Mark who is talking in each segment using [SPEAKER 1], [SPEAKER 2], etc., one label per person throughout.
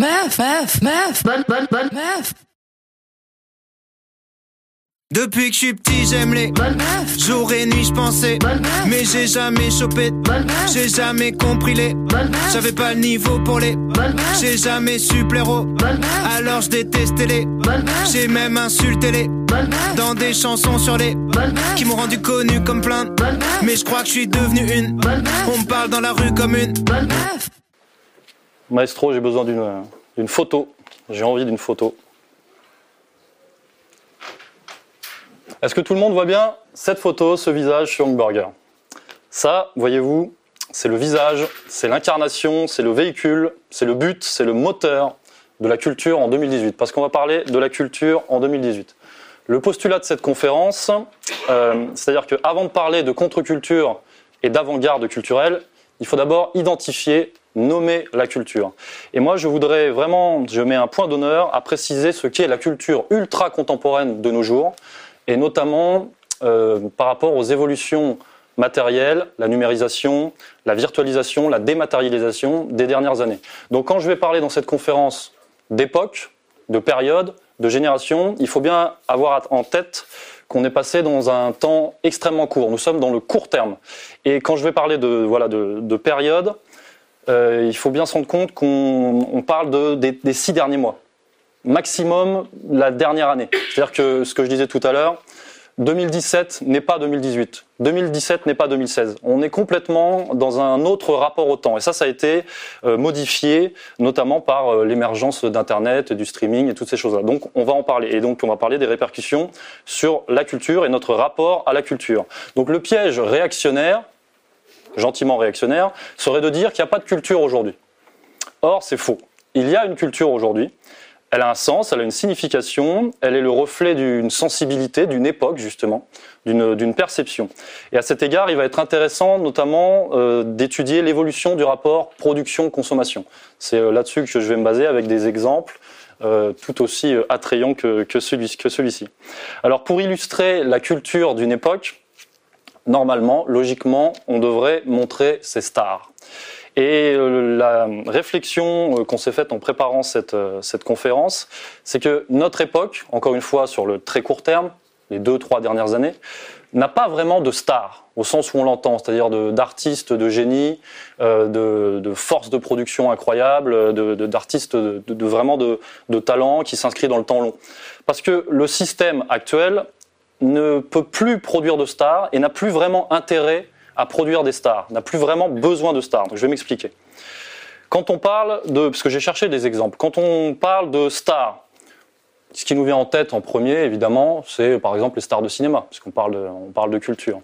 [SPEAKER 1] meuf, meuf, meuf, bonne, bonne, bonne meuf.
[SPEAKER 2] Depuis que je suis petit, j'aime les
[SPEAKER 1] bonnes meufs.
[SPEAKER 2] Jour et nuit, je pensais. Mais j'ai jamais chopé. J'ai jamais compris les. J'avais pas le niveau pour les. J'ai jamais su plaire aux. Alors je détestais les. J'ai même insulté les. Dans des chansons sur les. Qui m'ont rendu connu comme plein. Mais je crois que je suis devenu une. On me parle dans la rue comme une.
[SPEAKER 3] Maestro, j'ai besoin d'une photo. J'ai envie d'une photo. Est-ce que tout le monde voit bien cette photo, ce visage sur Burger Ça, voyez-vous, c'est le visage, c'est l'incarnation, c'est le véhicule, c'est le but, c'est le moteur de la culture en 2018. Parce qu'on va parler de la culture en 2018. Le postulat de cette conférence, euh, c'est-à-dire qu'avant de parler de contre-culture et d'avant-garde culturelle, il faut d'abord identifier, nommer la culture. Et moi, je voudrais vraiment, je mets un point d'honneur à préciser ce qu'est la culture ultra contemporaine de nos jours, et notamment euh, par rapport aux évolutions matérielles, la numérisation, la virtualisation, la dématérialisation des dernières années. Donc quand je vais parler dans cette conférence d'époque, de période, de génération, il faut bien avoir en tête qu'on est passé dans un temps extrêmement court. Nous sommes dans le court terme. Et quand je vais parler de, voilà, de, période, euh, il faut bien se rendre compte qu'on parle de, des six derniers mois maximum la dernière année. C'est-à-dire que ce que je disais tout à l'heure, 2017 n'est pas 2018. 2017 n'est pas 2016. On est complètement dans un autre rapport au temps. Et ça, ça a été euh, modifié, notamment par euh, l'émergence d'Internet, du streaming et toutes ces choses-là. Donc, on va en parler. Et donc, on va parler des répercussions sur la culture et notre rapport à la culture. Donc, le piège réactionnaire, gentiment réactionnaire, serait de dire qu'il n'y a pas de culture aujourd'hui. Or, c'est faux. Il y a une culture aujourd'hui elle a un sens, elle a une signification, elle est le reflet d'une sensibilité, d'une époque justement, d'une perception. Et à cet égard, il va être intéressant notamment euh, d'étudier l'évolution du rapport production-consommation. C'est euh, là-dessus que je vais me baser avec des exemples euh, tout aussi attrayants que, que celui-ci. Alors pour illustrer la culture d'une époque, normalement, logiquement, on devrait montrer ses stars. Et euh, la réflexion euh, qu'on s'est faite en préparant cette, euh, cette conférence, c'est que notre époque, encore une fois sur le très court terme, les deux, trois dernières années, n'a pas vraiment de stars, au sens où on l'entend, c'est-à-dire d'artistes de, génie, de, de, force de production incroyable, d'artistes de, de, vraiment de, talent qui s'inscrit dans le temps long. Parce que le système actuel ne peut plus produire de stars et n'a plus vraiment intérêt à produire des stars, n'a plus vraiment besoin de stars. Donc je vais m'expliquer. Quand on parle de, parce que j'ai cherché des exemples, quand on parle de stars, ce qui nous vient en tête en premier, évidemment, c'est par exemple les stars de cinéma, puisqu'on parle de, parle de culture.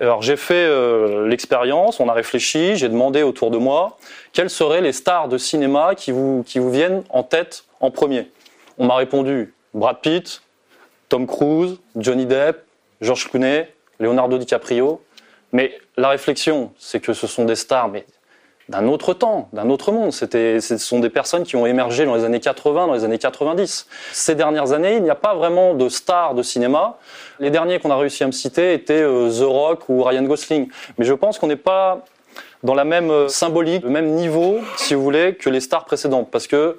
[SPEAKER 3] Alors j'ai fait euh, l'expérience, on a réfléchi, j'ai demandé autour de moi quelles seraient les stars de cinéma qui qui vous viennent en tête en premier. On m'a répondu Brad Pitt, Tom Cruise, Johnny Depp, George Clooney, Leonardo DiCaprio, mais la réflexion, c'est que ce sont des stars, mais d'un autre temps, d'un autre monde. C'était, ce sont des personnes qui ont émergé dans les années 80, dans les années 90. Ces dernières années, il n'y a pas vraiment de stars de cinéma. Les derniers qu'on a réussi à me citer étaient euh, The Rock ou Ryan Gosling. Mais je pense qu'on n'est pas dans la même euh, symbolique, le même niveau, si vous voulez, que les stars précédentes. Parce que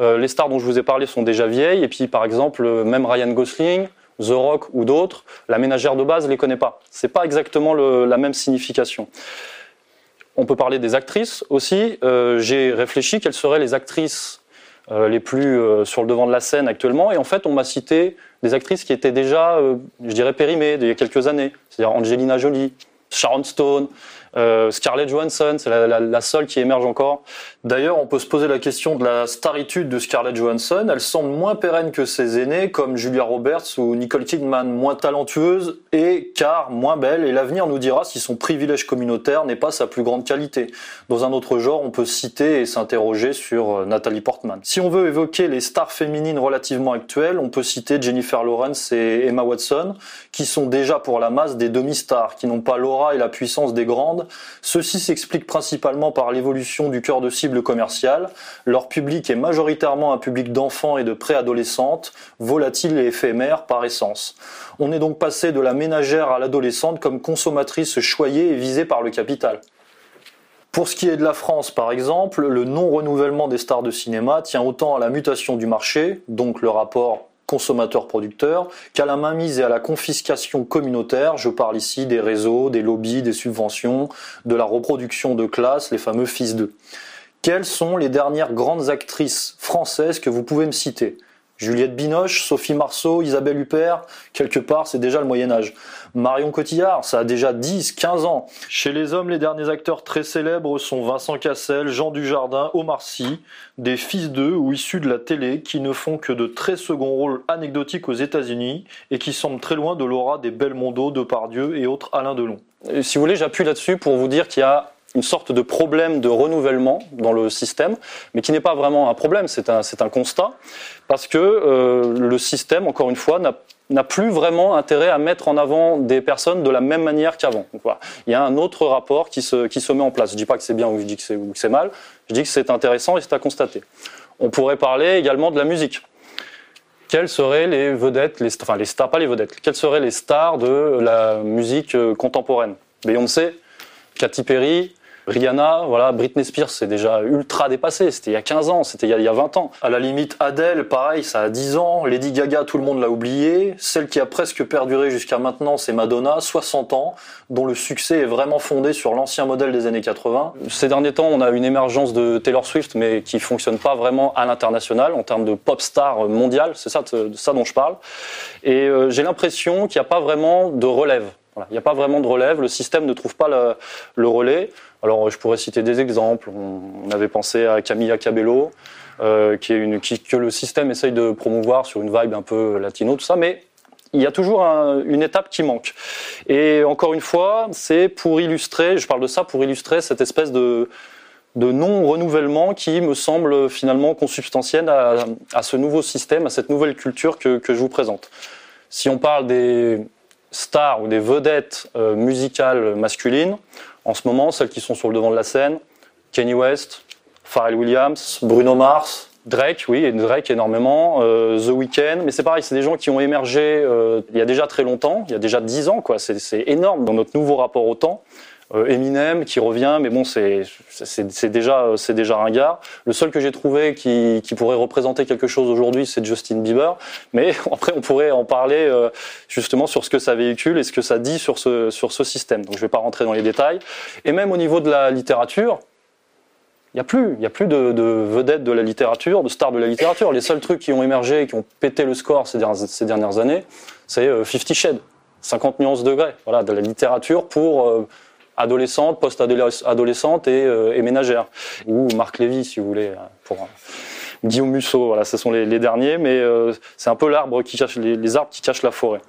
[SPEAKER 3] euh, les stars dont je vous ai parlé sont déjà vieilles. Et puis, par exemple, même Ryan Gosling, The Rock ou d'autres, la ménagère de base ne les connaît pas. C'est pas exactement la même signification. On peut parler des actrices aussi. Euh, j'ai réfléchi quelles seraient les actrices euh, les plus euh, sur le devant de la scène actuellement. Et en fait, on m'a cité des actrices qui étaient déjà, je dirais, périmées il y a quelques années. C'est-à-dire Angelina Jolie, Sharon Stone, euh, Scarlett Johansson, c'est la, seule qui émerge encore. D'ailleurs, on peut se poser la question de la staritude de Scarlett Johansson. Elle semble moins pérenne que ses aînés, comme Julia Roberts ou Nicole Kidman, moins talentueuse et car moins belle. Et l'avenir nous dira si son privilège communautaire n'est pas sa plus grande qualité. Dans un autre genre, on peut citer et s'interroger sur euh, Nathalie Portman. Si on veut évoquer les stars féminines relativement actuelles, on peut citer Jennifer Lawrence et Emma Watson, qui sont déjà pour la masse des demi-stars, qui n'ont pas l'aura et la puissance des grandes Ceci s'explique principalement par l'évolution du cœur de cible commercial. Leur public est majoritairement un public d'enfants et de préadolescentes, volatile et éphémère par essence. On est donc passé de la ménagère à l'adolescente comme consommatrice choyée et visée par le capital. Pour ce qui est de la France, par exemple, le non-renouvellement des stars de cinéma tient autant à la mutation du marché, donc le rapport consommateur-producteur, qu'à la mainmise et à la confiscation communautaire. Je parle ici des réseaux, des lobbies, des subventions, de la reproduction de classe, les fameux fils d'eux. Quelles sont les dernières grandes actrices françaises que vous pouvez me citer? Juliette Binoche, Sophie Marceau, Isabelle Huppert, quelque part, c'est déjà le Moyen-Âge. Marion Cotillard, ça a déjà 10, 15 ans. Chez les hommes, les derniers acteurs très célèbres sont Vincent Cassel, Jean Dujardin, Omar Sy, des fils d'eux ou issus de la télé qui ne font que de très seconds rôles anecdotiques aux États-Unis et qui semblent très loin de l'aura des Belmondo, Depardieu et autres Alain Delon. Si vous voulez, j'appuie là-dessus pour vous dire qu'il y a une sorte de problème de renouvellement dans le système, mais qui n'est pas vraiment un problème, c'est un, un, constat, parce que euh, le système, encore une fois, n'a plus vraiment intérêt à mettre en avant des personnes de la même manière qu'avant. Il y a un autre rapport qui se, qui se met en place. Je ne dis pas que c'est bien ou je dis que c'est mal, je dis que c'est intéressant et c'est à constater. On pourrait parler également de la musique. Quelles seraient les vedettes, enfin les stars, pas les vedettes, quelles seraient les stars de la musique euh, contemporaine? Beyoncé, Katy Perry, Rihanna, voilà, Britney Spears, c'est déjà ultra dépassé. C'était il y a 15 ans, c'était il, y a 20 ans. À la limite, Adele, pareil, ça a 10 ans. Lady Gaga, tout le monde l'a oublié. Celle qui a presque perduré jusqu'à maintenant, c'est Madonna, 60 ans, dont le succès est vraiment fondé sur l'ancien modèle des années 80. Ces derniers temps, on a une émergence de Taylor Swift, mais qui fonctionne pas vraiment à l'international en termes de pop star mondiale. C'est ça, ça dont je parle. Et euh, j'ai l'impression qu'il n'y a pas vraiment de relève. Voilà. Il n'y a pas vraiment de relève. Le système ne trouve pas le relais. Alors, je pourrais citer des exemples. On, avait pensé à Camilla Cabello, euh, que le système essaye de promouvoir sur une vibe un peu latino, tout ça, mais il y a toujours un, une étape qui manque. Et encore une fois, c'est pour illustrer, je parle de ça pour illustrer cette espèce de, non-renouvellement qui me semble finalement consubstantiel à, ce nouveau système, à cette nouvelle culture que, que, je vous présente. Si on parle des stars ou des vedettes euh, musicales masculines, en ce moment, celles qui sont sur le devant de la scène, Kanye West, Pharrell Williams, Bruno Mars, Drake, oui, et Drake énormément, euh, The Weeknd, mais c'est pareil, c'est des gens qui ont émergé euh, il y a déjà très longtemps, il y a déjà dix ans, quoi. C'est énorme dans notre nouveau rapport au temps. Euh, Eminem qui revient, mais bon, c'est déjà c'est déjà ringard. Le seul que j'ai trouvé qui, pourrait représenter quelque chose aujourd'hui, c'est Justin Bieber. Mais après, on pourrait en parler euh, justement sur ce que ça véhicule et ce que ça dit sur ce sur ce système. Donc, je vais pas rentrer dans les détails. Et même au niveau de la littérature, il n'y a plus, y a plus de, de, vedettes de la littérature, de stars de la littérature. Les seuls trucs qui ont émergé, qui ont pété le score ces dernières, ces dernières années, c'est euh, Fifty Shades, 50 nuances degrés, voilà, de la littérature pour adolescente, post-adolescente et, euh, et, ménagère. Ou Marc Lévy, si vous voulez, euh, pour euh, Guillaume Musso. Voilà, ce sont les, derniers, mais euh, c'est un peu l'arbre qui cache les, arbres qui cachent la forêt.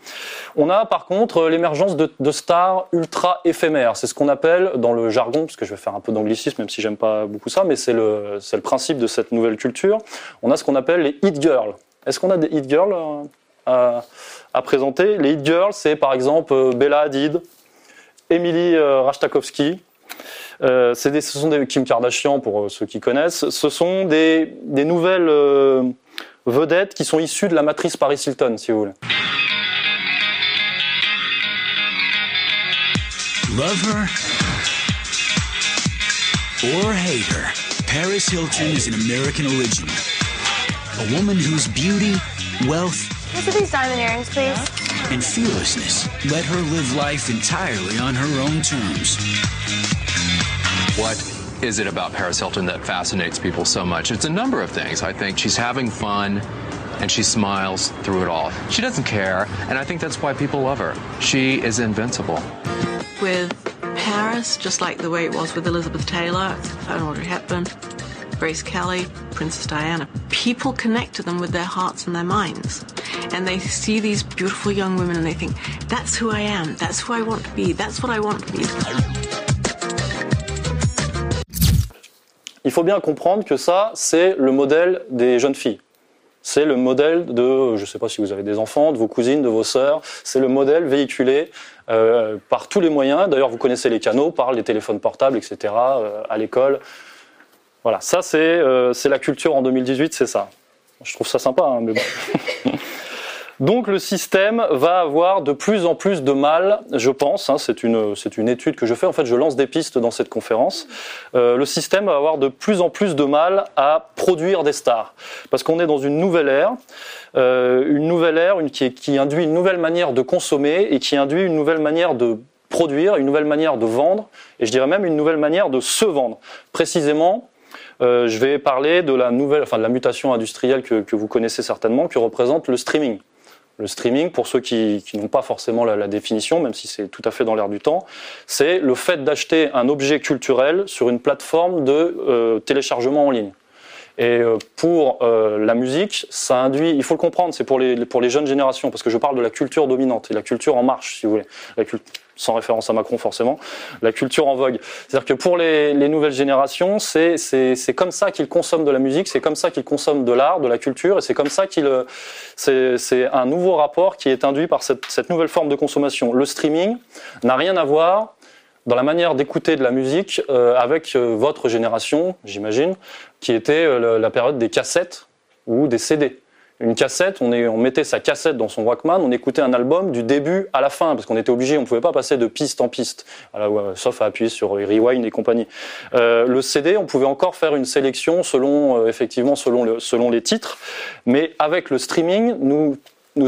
[SPEAKER 3] On a par contre l'émergence de, stars ultra éphémères. C'est ce qu'on appelle dans le jargon, parce que je vais faire un peu d'anglicisme, même si j'aime pas beaucoup ça, mais c'est le, le principe de cette nouvelle culture. On a ce qu'on appelle les hit girls. Est-ce qu'on a des hit girls à présenter? Les hit girls, c'est par exemple Bella Hadid, Emily euh, Rastakovsky. Euh, des, ce sont des Kim Kardashian pour euh, ceux qui connaissent. Ce sont des, des nouvelles euh, vedettes qui sont issues de la matrice Paris Hilton, si vous voulez.
[SPEAKER 4] Love her or hate her, Paris Hilton is an American origin. A woman whose beauty, wealth,
[SPEAKER 5] What's these diamond earrings, please?
[SPEAKER 4] And fearlessness let her live life entirely on her own terms.
[SPEAKER 6] What is it about Paris Hilton that fascinates people so much? It's a number of things. I think she's having fun and she smiles through it all. She doesn't care, and I think that's why people love her. She is invincible.
[SPEAKER 7] With Paris, just like the way it was with Elizabeth Taylor, and Audrey Hepburn, Grace Kelly, Princess Diana, people connect to them with their hearts and their minds. And they see these beautiful young women and they think, that's who I am, that's who I want to be, that's what I want to be.
[SPEAKER 3] Il faut bien comprendre que ça, c'est le modèle des jeunes filles. C'est le modèle de, je ne sais pas si vous avez des enfants, de vos cousines, de vos sœurs. C'est le modèle véhiculé euh, par tous les moyens. D'ailleurs, vous connaissez les canaux, par les téléphones portables, etc. Euh, à l'école. Voilà, ça c'est euh, la culture en 2018, c'est ça. Je trouve ça sympa, hein, mais bon. Donc le système va avoir de plus en plus de mal, je pense, hein, c'est une, une étude que je fais, en fait je lance des pistes dans cette conférence, euh, le système va avoir de plus en plus de mal à produire des stars. Parce qu'on est dans une nouvelle ère, euh, une nouvelle ère une, qui, qui induit une nouvelle manière de consommer et qui induit une nouvelle manière de produire, une nouvelle manière de vendre, et je dirais même une nouvelle manière de se vendre. Précisément, euh, je vais parler de la nouvelle, enfin de la mutation industrielle que, vous connaissez certainement, que représente le streaming. Le streaming, pour ceux qui, n'ont pas forcément la, définition, même si c'est tout à fait dans l'air du temps, c'est le fait d'acheter un objet culturel sur une plateforme de euh, téléchargement en ligne. Et euh, pour la musique, ça induit, il faut le comprendre, c'est pour les, pour les jeunes générations, parce que je parle de la culture dominante et la culture en marche, si vous voulez. La sans référence à Macron forcément, la culture en vogue. C'est-à-dire que pour les, les nouvelles générations, c'est c'est- c'est comme ça qu'ils consomment de la musique, c'est comme ça qu'ils consomment de l'art, de la culture, et c'est comme ça qu'ils... C'est c'est un nouveau rapport qui est induit par cette, nouvelle forme de consommation. Le streaming n'a rien à voir dans la manière d'écouter de la musique euh, avec euh, votre génération, j'imagine, qui était euh, la période des cassettes ou des CD. Une cassette, on, mettait sa cassette dans son Walkman, on écoutait un album du début à la fin, parce qu'on était obligé, on ne pouvait pas passer de piste en piste, sauf à appuyer sur Rewind et compagnie. Euh, le CD, on pouvait encore faire une sélection selon, euh, effectivement, selon, le, selon les titres, mais avec le streaming, nous,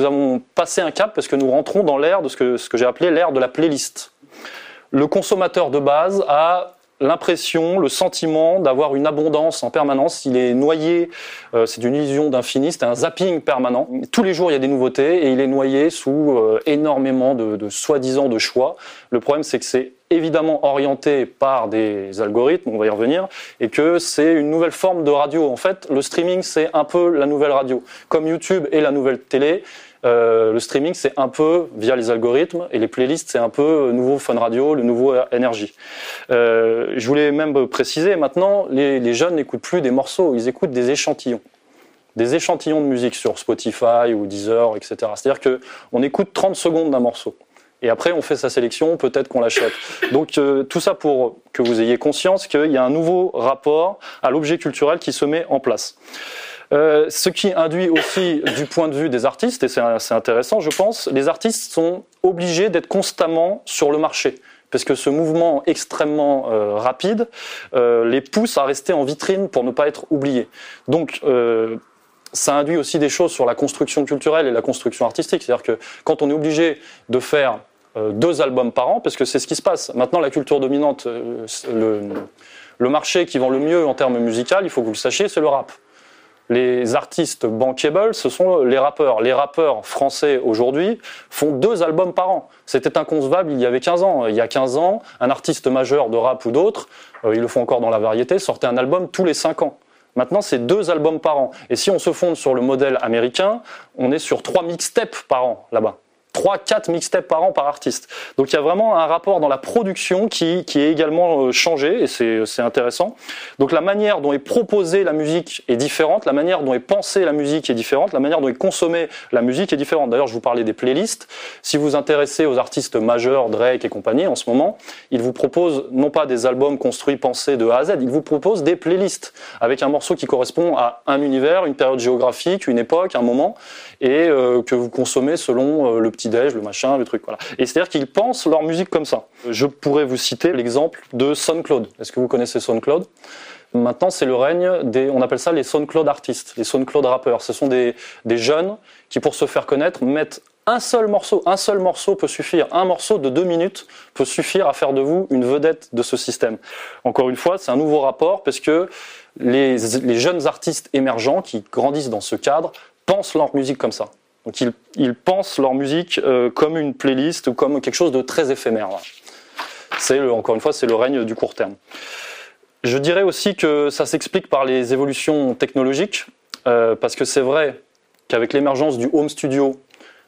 [SPEAKER 3] avons passé un cap parce que nous rentrons dans l'ère de ce que j'ai appelé l'ère de la playlist. Le consommateur de base a l'impression, le sentiment d'avoir une abondance en permanence. Il est noyé, euh, c'est une illusion d'infini, c'est un zapping permanent. Tous les jours, il y a des nouveautés et il est noyé sous euh, énormément de, soi-disant de choix. Le problème, c'est que c'est évidemment orienté par des algorithmes, on va y revenir, et que c'est une nouvelle forme de radio. En fait, le streaming, c'est un peu la nouvelle radio. Comme YouTube est la nouvelle télé, euh, le streaming, c'est un peu via les algorithmes, et les playlists, c'est un peu euh, nouveau Fun Radio, le nouveau Énergie. Euh, je voulais même préciser, maintenant, les, jeunes n'écoutent plus des morceaux, ils écoutent des échantillons. Des échantillons de musique sur Spotify ou Deezer, etc. C'est-à-dire que on écoute 30 secondes d'un morceau. Et après, on fait sa sélection, peut-être qu'on l'achète. Donc, tout ça pour que vous ayez conscience qu'il y a un nouveau rapport à l'objet culturel qui se met en place. Euh, ce qui induit aussi du point de vue des artistes, et c'est intéressant, je pense, les artistes sont obligés d'être constamment sur le marché. Parce que ce mouvement extrêmement euh, rapide euh, les pousse à rester en vitrine pour ne pas être oubliés. Donc, ça induit aussi des choses sur la construction culturelle et la construction artistique. C'est-à-dire que quand on est obligé de faire deux albums par an, parce que c'est ce qui se passe. Maintenant, la culture dominante, le, le marché qui vend le mieux en termes musicaux, il faut que vous le sachiez, c'est le rap. Les artistes bankable, ce sont les rappeurs. Les rappeurs français aujourd'hui font deux albums par an. C'était inconcevable il y avait 15 ans. Il y a 15 ans, un artiste majeur de rap ou d'autre, euh, ils le font encore dans la variété, sortait un album tous les 5 ans. Maintenant, c'est deux albums par an. Et si on se fonde sur le modèle américain, on est sur trois mixtapes par an là-bas. 3 4 mixtapes par an par artiste. Donc il y a vraiment un rapport dans la production qui, qui est également euh, changé et c'est intéressant. Donc la manière dont est proposée la musique est différente, la manière dont est pensée la musique est différente, la manière dont est consommée la musique est différente. D'ailleurs, je vous parlais des playlists. Si vous vous intéressez aux artistes majeurs, Drake et compagnie en ce moment, ils vous proposent non pas des albums construits, pensés de A à Z, ils vous proposent des playlists avec un morceau qui correspond à un univers, une période géographique, une époque, un moment et euh, que vous consommez selon euh, le petit-déj, le machin, le truc. Et c'est-à-dire qu'ils pensent leur musique comme ça. Je pourrais vous citer l'exemple de SoundCloud. Est-ce que vous connaissez SoundCloud? Maintenant, c'est le règne des, on appelle ça les SoundCloud artistes, les SoundCloud rappeurs. Ce sont des, des jeunes qui, pour se faire connaître, mettent un seul morceau. Un seul morceau peut suffire. Un morceau de deux minutes peut suffire à faire de vous une vedette de ce système. Encore une fois, c'est un nouveau rapport parce que les, les jeunes artistes émergents qui grandissent dans ce cadre pensent leur musique comme ça. Donc ils, pensent leur musique euh, comme une playlist ou comme quelque chose de très éphémère. C'est encore une fois, c'est le règne du court terme. Je dirais aussi que ça s'explique par les évolutions technologiques, euh, parce que c'est vrai qu'avec l'émergence du home studio,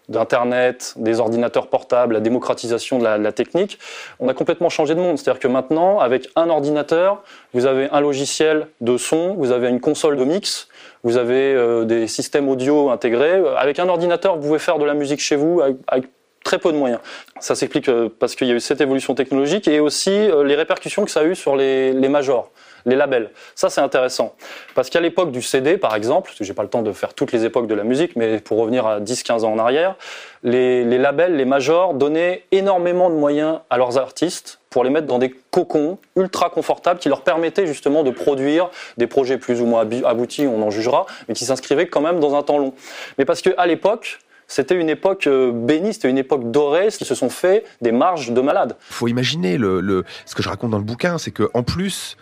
[SPEAKER 3] d'Internet, des ordinateurs portables, la démocratisation de la, technique, on a complètement changé de monde. C'est-à-dire que maintenant, avec un ordinateur, vous avez un logiciel de son, vous avez une console de mix, vous avez euh, des systèmes audio intégrés. Avec un ordinateur, vous pouvez faire de la musique chez vous avec, avec très peu de moyens. Ça s'explique euh, parce qu'il y a eu cette évolution technologique et aussi euh, les répercussions que ça a eu sur les, les majors. Les labels. Ça, c'est intéressant. Parce qu'à l'époque du CD, par exemple, j'ai pas le temps de faire toutes les époques de la musique, mais pour revenir à 10-15 ans en arrière, les, labels, les majors donnaient énormément de moyens à leurs artistes pour les mettre dans des cocons ultra confortables qui leur permettaient justement de produire des projets plus ou moins aboutis, on en jugera, mais qui s'inscrivaient quand même dans un temps long. Mais parce qu'à l'époque, c'était une époque euh, bénie, c'était une époque dorée, qui se sont fait des marges de malades.
[SPEAKER 8] faut imaginer le- ce que je raconte dans le bouquin, c'est que en plus.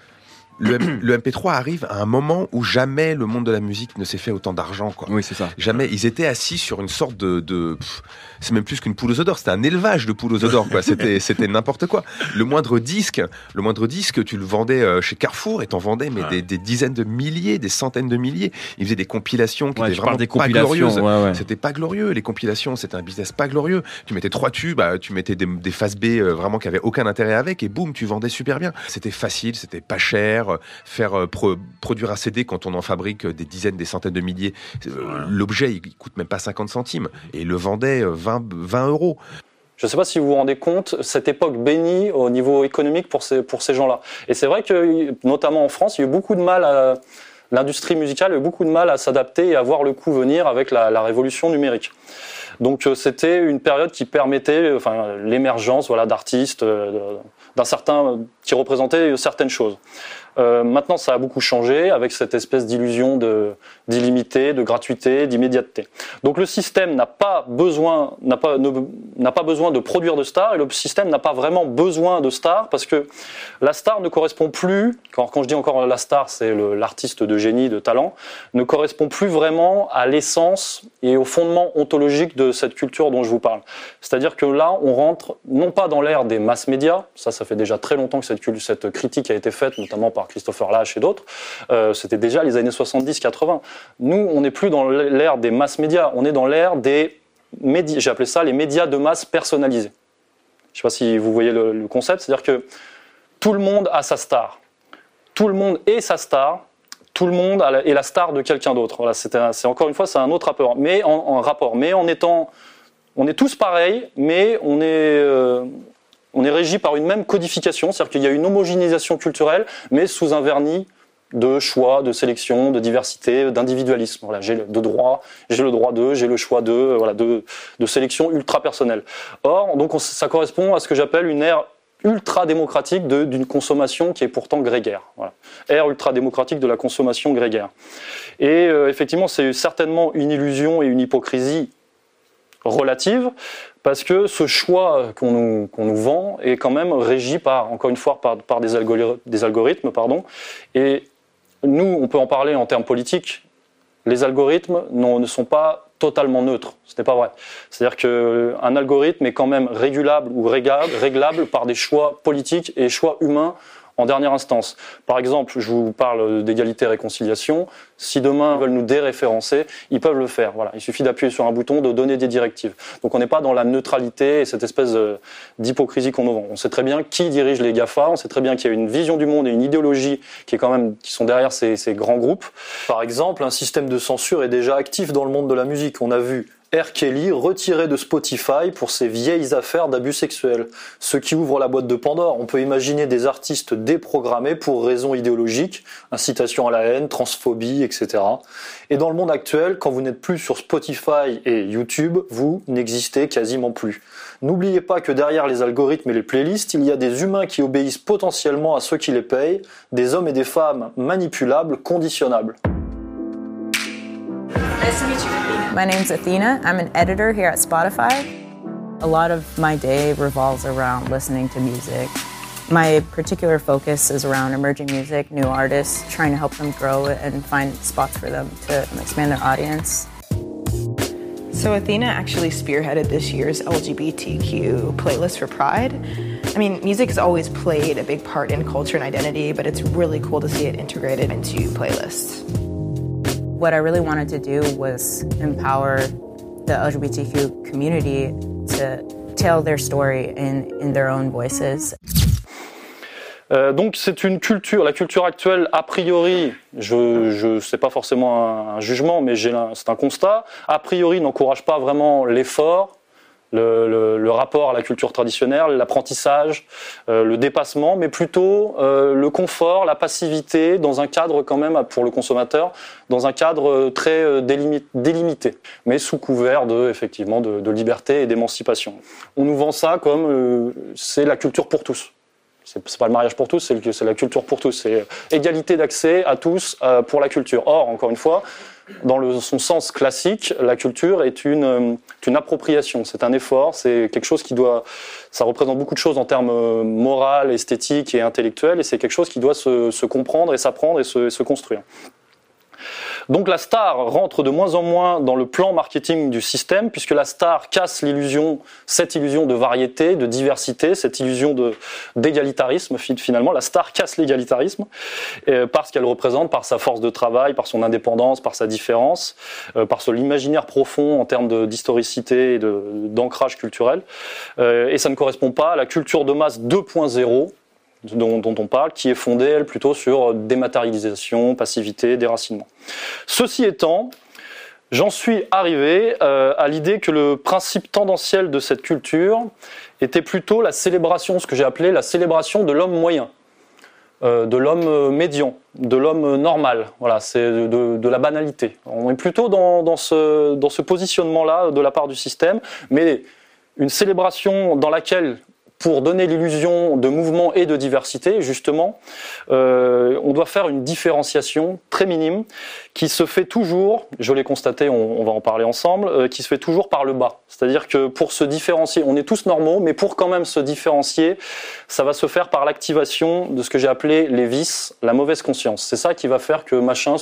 [SPEAKER 8] Le, M- le MP3 arrive à un moment où jamais le monde de la musique ne s'est fait autant d'argent. Quoi.
[SPEAKER 9] Oui, c'est ça.
[SPEAKER 8] Jamais. Ils étaient assis sur une sorte de. de pff, c'est même plus qu'une poule aux d'or. C'était un élevage de poules aux d'or. Quoi. C'était, c'était n'importe quoi. Le moindre disque, le moindre disque, tu le vendais euh, chez Carrefour et t'en vendais mais des, des dizaines de milliers, des centaines de milliers. Ils faisaient des compilations qui
[SPEAKER 9] Ouais,
[SPEAKER 8] étaient vraiment
[SPEAKER 9] des
[SPEAKER 8] pas glorieuses.
[SPEAKER 9] ouais.
[SPEAKER 8] C'était pas glorieux, les compilations, c'était un business pas glorieux. Tu mettais trois tubes, bah, tu mettais des, des B euh, vraiment qui avaient aucun intérêt avec, et boum, tu vendais super bien. C'était facile, c'était pas cher. Euh, Faire euh, pro- produire un CD quand on en fabrique euh, des dizaines, des centaines de milliers, euh, l'objet il, coûte même pas 50 centimes, et il le vendait euh, 20, 20 euros.
[SPEAKER 3] Je ne sais pas si vous vous rendez compte, cette époque bénie au niveau économique pour ces, pour ces gens-là. Et c'est vrai que, notamment en France, il y a eu beaucoup de mal à. L'industrie musicale a eu beaucoup de mal à s'adapter et à voir le coup venir avec la, la révolution numérique. Donc euh, c'était une période qui permettait euh, enfin, l'émergence voilà, d'artistes, euh, d'un certain, qui représentaient certaines choses. Euh, maintenant, ça a beaucoup changé avec cette espèce d'illusion de d'illimité, de gratuité, d'immédiateté. Donc le système n'a pas besoin, n'a pas, n'a pas besoin de produire de stars et le système n'a pas vraiment besoin de stars parce que la star ne correspond plus. Quand, je dis encore la star, c'est l'artiste de génie, de talent, ne correspond plus vraiment à l'essence et au fondement ontologique de cette culture dont je vous parle. C'est-à-dire que là, on rentre non pas dans l'ère des masses médias, ça, ça fait déjà très longtemps que cette critique a été faite, notamment par Christopher Lash et d'autres. Euh, C'était déjà les années 70-80. Nous, on n'est plus dans l'ère des masses médias, on est dans l'ère des médias, j'ai appelé ça les médias de masse personnalisés. Je ne sais pas si vous voyez le, concept, c'est-à-dire que tout le monde a sa star. Tout le monde est sa star. Tout le monde est la star de quelqu'un d'autre. C'est encore une fois, c'est un autre rapport. Mais en, en rapport, mais en étant, on est tous pareils, mais on est, euh, on est régi par une même codification, c'est-à-dire qu'il y a une homogénéisation culturelle, mais sous un vernis de choix, de sélection, de diversité, d'individualisme. Voilà, j'ai le droit, j'ai le droit de, j'ai le choix de, euh, voilà, de, de sélection ultra personnelle. Or, donc, on- ça correspond à ce que j'appelle une ère ultra démocratique d'une consommation qui est pourtant grégaire. Voilà. Ère ultra démocratique de la consommation grégaire. Et euh, effectivement, c'est certainement une illusion et une hypocrisie relative, parce que ce choix qu'on nous, qu'on nous vend est quand même régi par, encore une fois, par, des, algori- des algorithmes. Pardon. Et nous, on peut en parler en termes politiques. Les algorithmes ne sont pas totalement neutres. Ce n'est pas vrai. C'est-à-dire qu'un algorithme est quand même régulable ou réglable, réglable par des choix politiques et choix humains en dernière instance. Par exemple, je vous parle d'égalité et réconciliation. Si demain ils veulent nous déréférencer, ils peuvent le faire. Voilà. Il suffit d'appuyer sur un bouton, de donner des directives. Donc on n'est pas dans la neutralité et cette espèce d'hypocrisie qu'on nous vend. On sait très bien qui dirige les GAFA, on sait très bien qu'il y a une vision du monde et une idéologie qui est quand même qui sont derrière ces, ces grands groupes.
[SPEAKER 10] Par exemple, un système de censure est déjà actif dans le monde de la musique. On a vu R. Kelly retiré de Spotify pour ses vieilles affaires d'abus sexuels, ce qui ouvre la boîte de Pandore. On peut imaginer des artistes déprogrammés pour raisons idéologiques, incitation à la haine, transphobie, etc. Et dans le monde actuel, quand vous n'êtes plus sur Spotify et YouTube, vous n'existez quasiment plus. N'oubliez pas que derrière les algorithmes et les playlists, il y a des humains qui obéissent potentiellement à ceux qui les payent, des hommes et des femmes manipulables, conditionnables.
[SPEAKER 11] My name's Athena. I'm an editor here at Spotify. A lot of my day revolves around listening to music. My particular focus is around emerging music, new artists, trying to help them grow and find spots for them to expand their audience.
[SPEAKER 12] So Athena actually spearheaded this year's LGBTQ playlist for Pride. I mean, music has always played a big part in culture and identity, but it's really cool to see it integrated into playlists.
[SPEAKER 11] What I really wanted to do was empower the LGBTQ community to tell their story in, in their own voices.
[SPEAKER 3] Euh, donc c'est une culture, la culture actuelle, a priori, je ne sais pas forcément un, un jugement, mais c'est un constat, a priori n'encourage pas vraiment l'effort, le, rapport à la culture traditionnelle, l'apprentissage, euh, le dépassement, mais plutôt euh, le confort, la passivité dans un cadre quand même pour le consommateur, dans un cadre euh, très délimi- délimité, mais sous couvert de effectivement de, liberté et d'émancipation. On nous vend ça comme c'est la culture pour tous. C'est pas le mariage pour tous, c'est la culture pour tous. C'est égalité d'accès à tous pour la culture. Or, encore une fois, dans le- son sens classique, la culture est une, euh, une appropriation, c'est un effort, c'est quelque chose qui doit, ça représente beaucoup de choses en termes euh, moral, esthétique et intellectuel, et c'est quelque chose qui doit se, se comprendre et s'apprendre et se, se construire. Donc la star rentre de moins en moins dans le plan marketing du système, puisque la star casse l'illusion, cette illusion de variété, de diversité, cette illusion d'égalitarisme fi- finalement. La star casse l'égalitarisme euh, parce qu'elle représente par sa force de travail, par son indépendance, par sa différence, euh, par son imaginaire profond en termes d'historicité et d'ancrage culturel. Euh, et ça ne correspond pas à la culture de masse 2.0 dont, dont on parle, qui est fondée, elle, plutôt sur dématérialisation, passivité, déracinement. Ceci étant, j'en suis arrivé euh, à l'idée que le principe tendanciel de cette culture était plutôt la célébration, ce que j'ai appelé la célébration de l'homme moyen. euh, de l'homme euh, médian, de l'homme normal. Voilà, c'est de, la banalité. On est plutôt dans ce positionnement-là de la part du système, mais une célébration dans laquelle, pour donner l'illusion de mouvement et de diversité, justement, euh, on doit faire une différenciation très minime qui se fait toujours, je l'ai constaté, on, va en parler ensemble, euh, qui se fait toujours par le bas. C'est-à-dire que pour se différencier, on est tous normaux, mais pour quand même se différencier, ça va se faire par l'activation de ce que j'ai appelé les vices, la mauvaise conscience. C'est ça qui va faire que machin,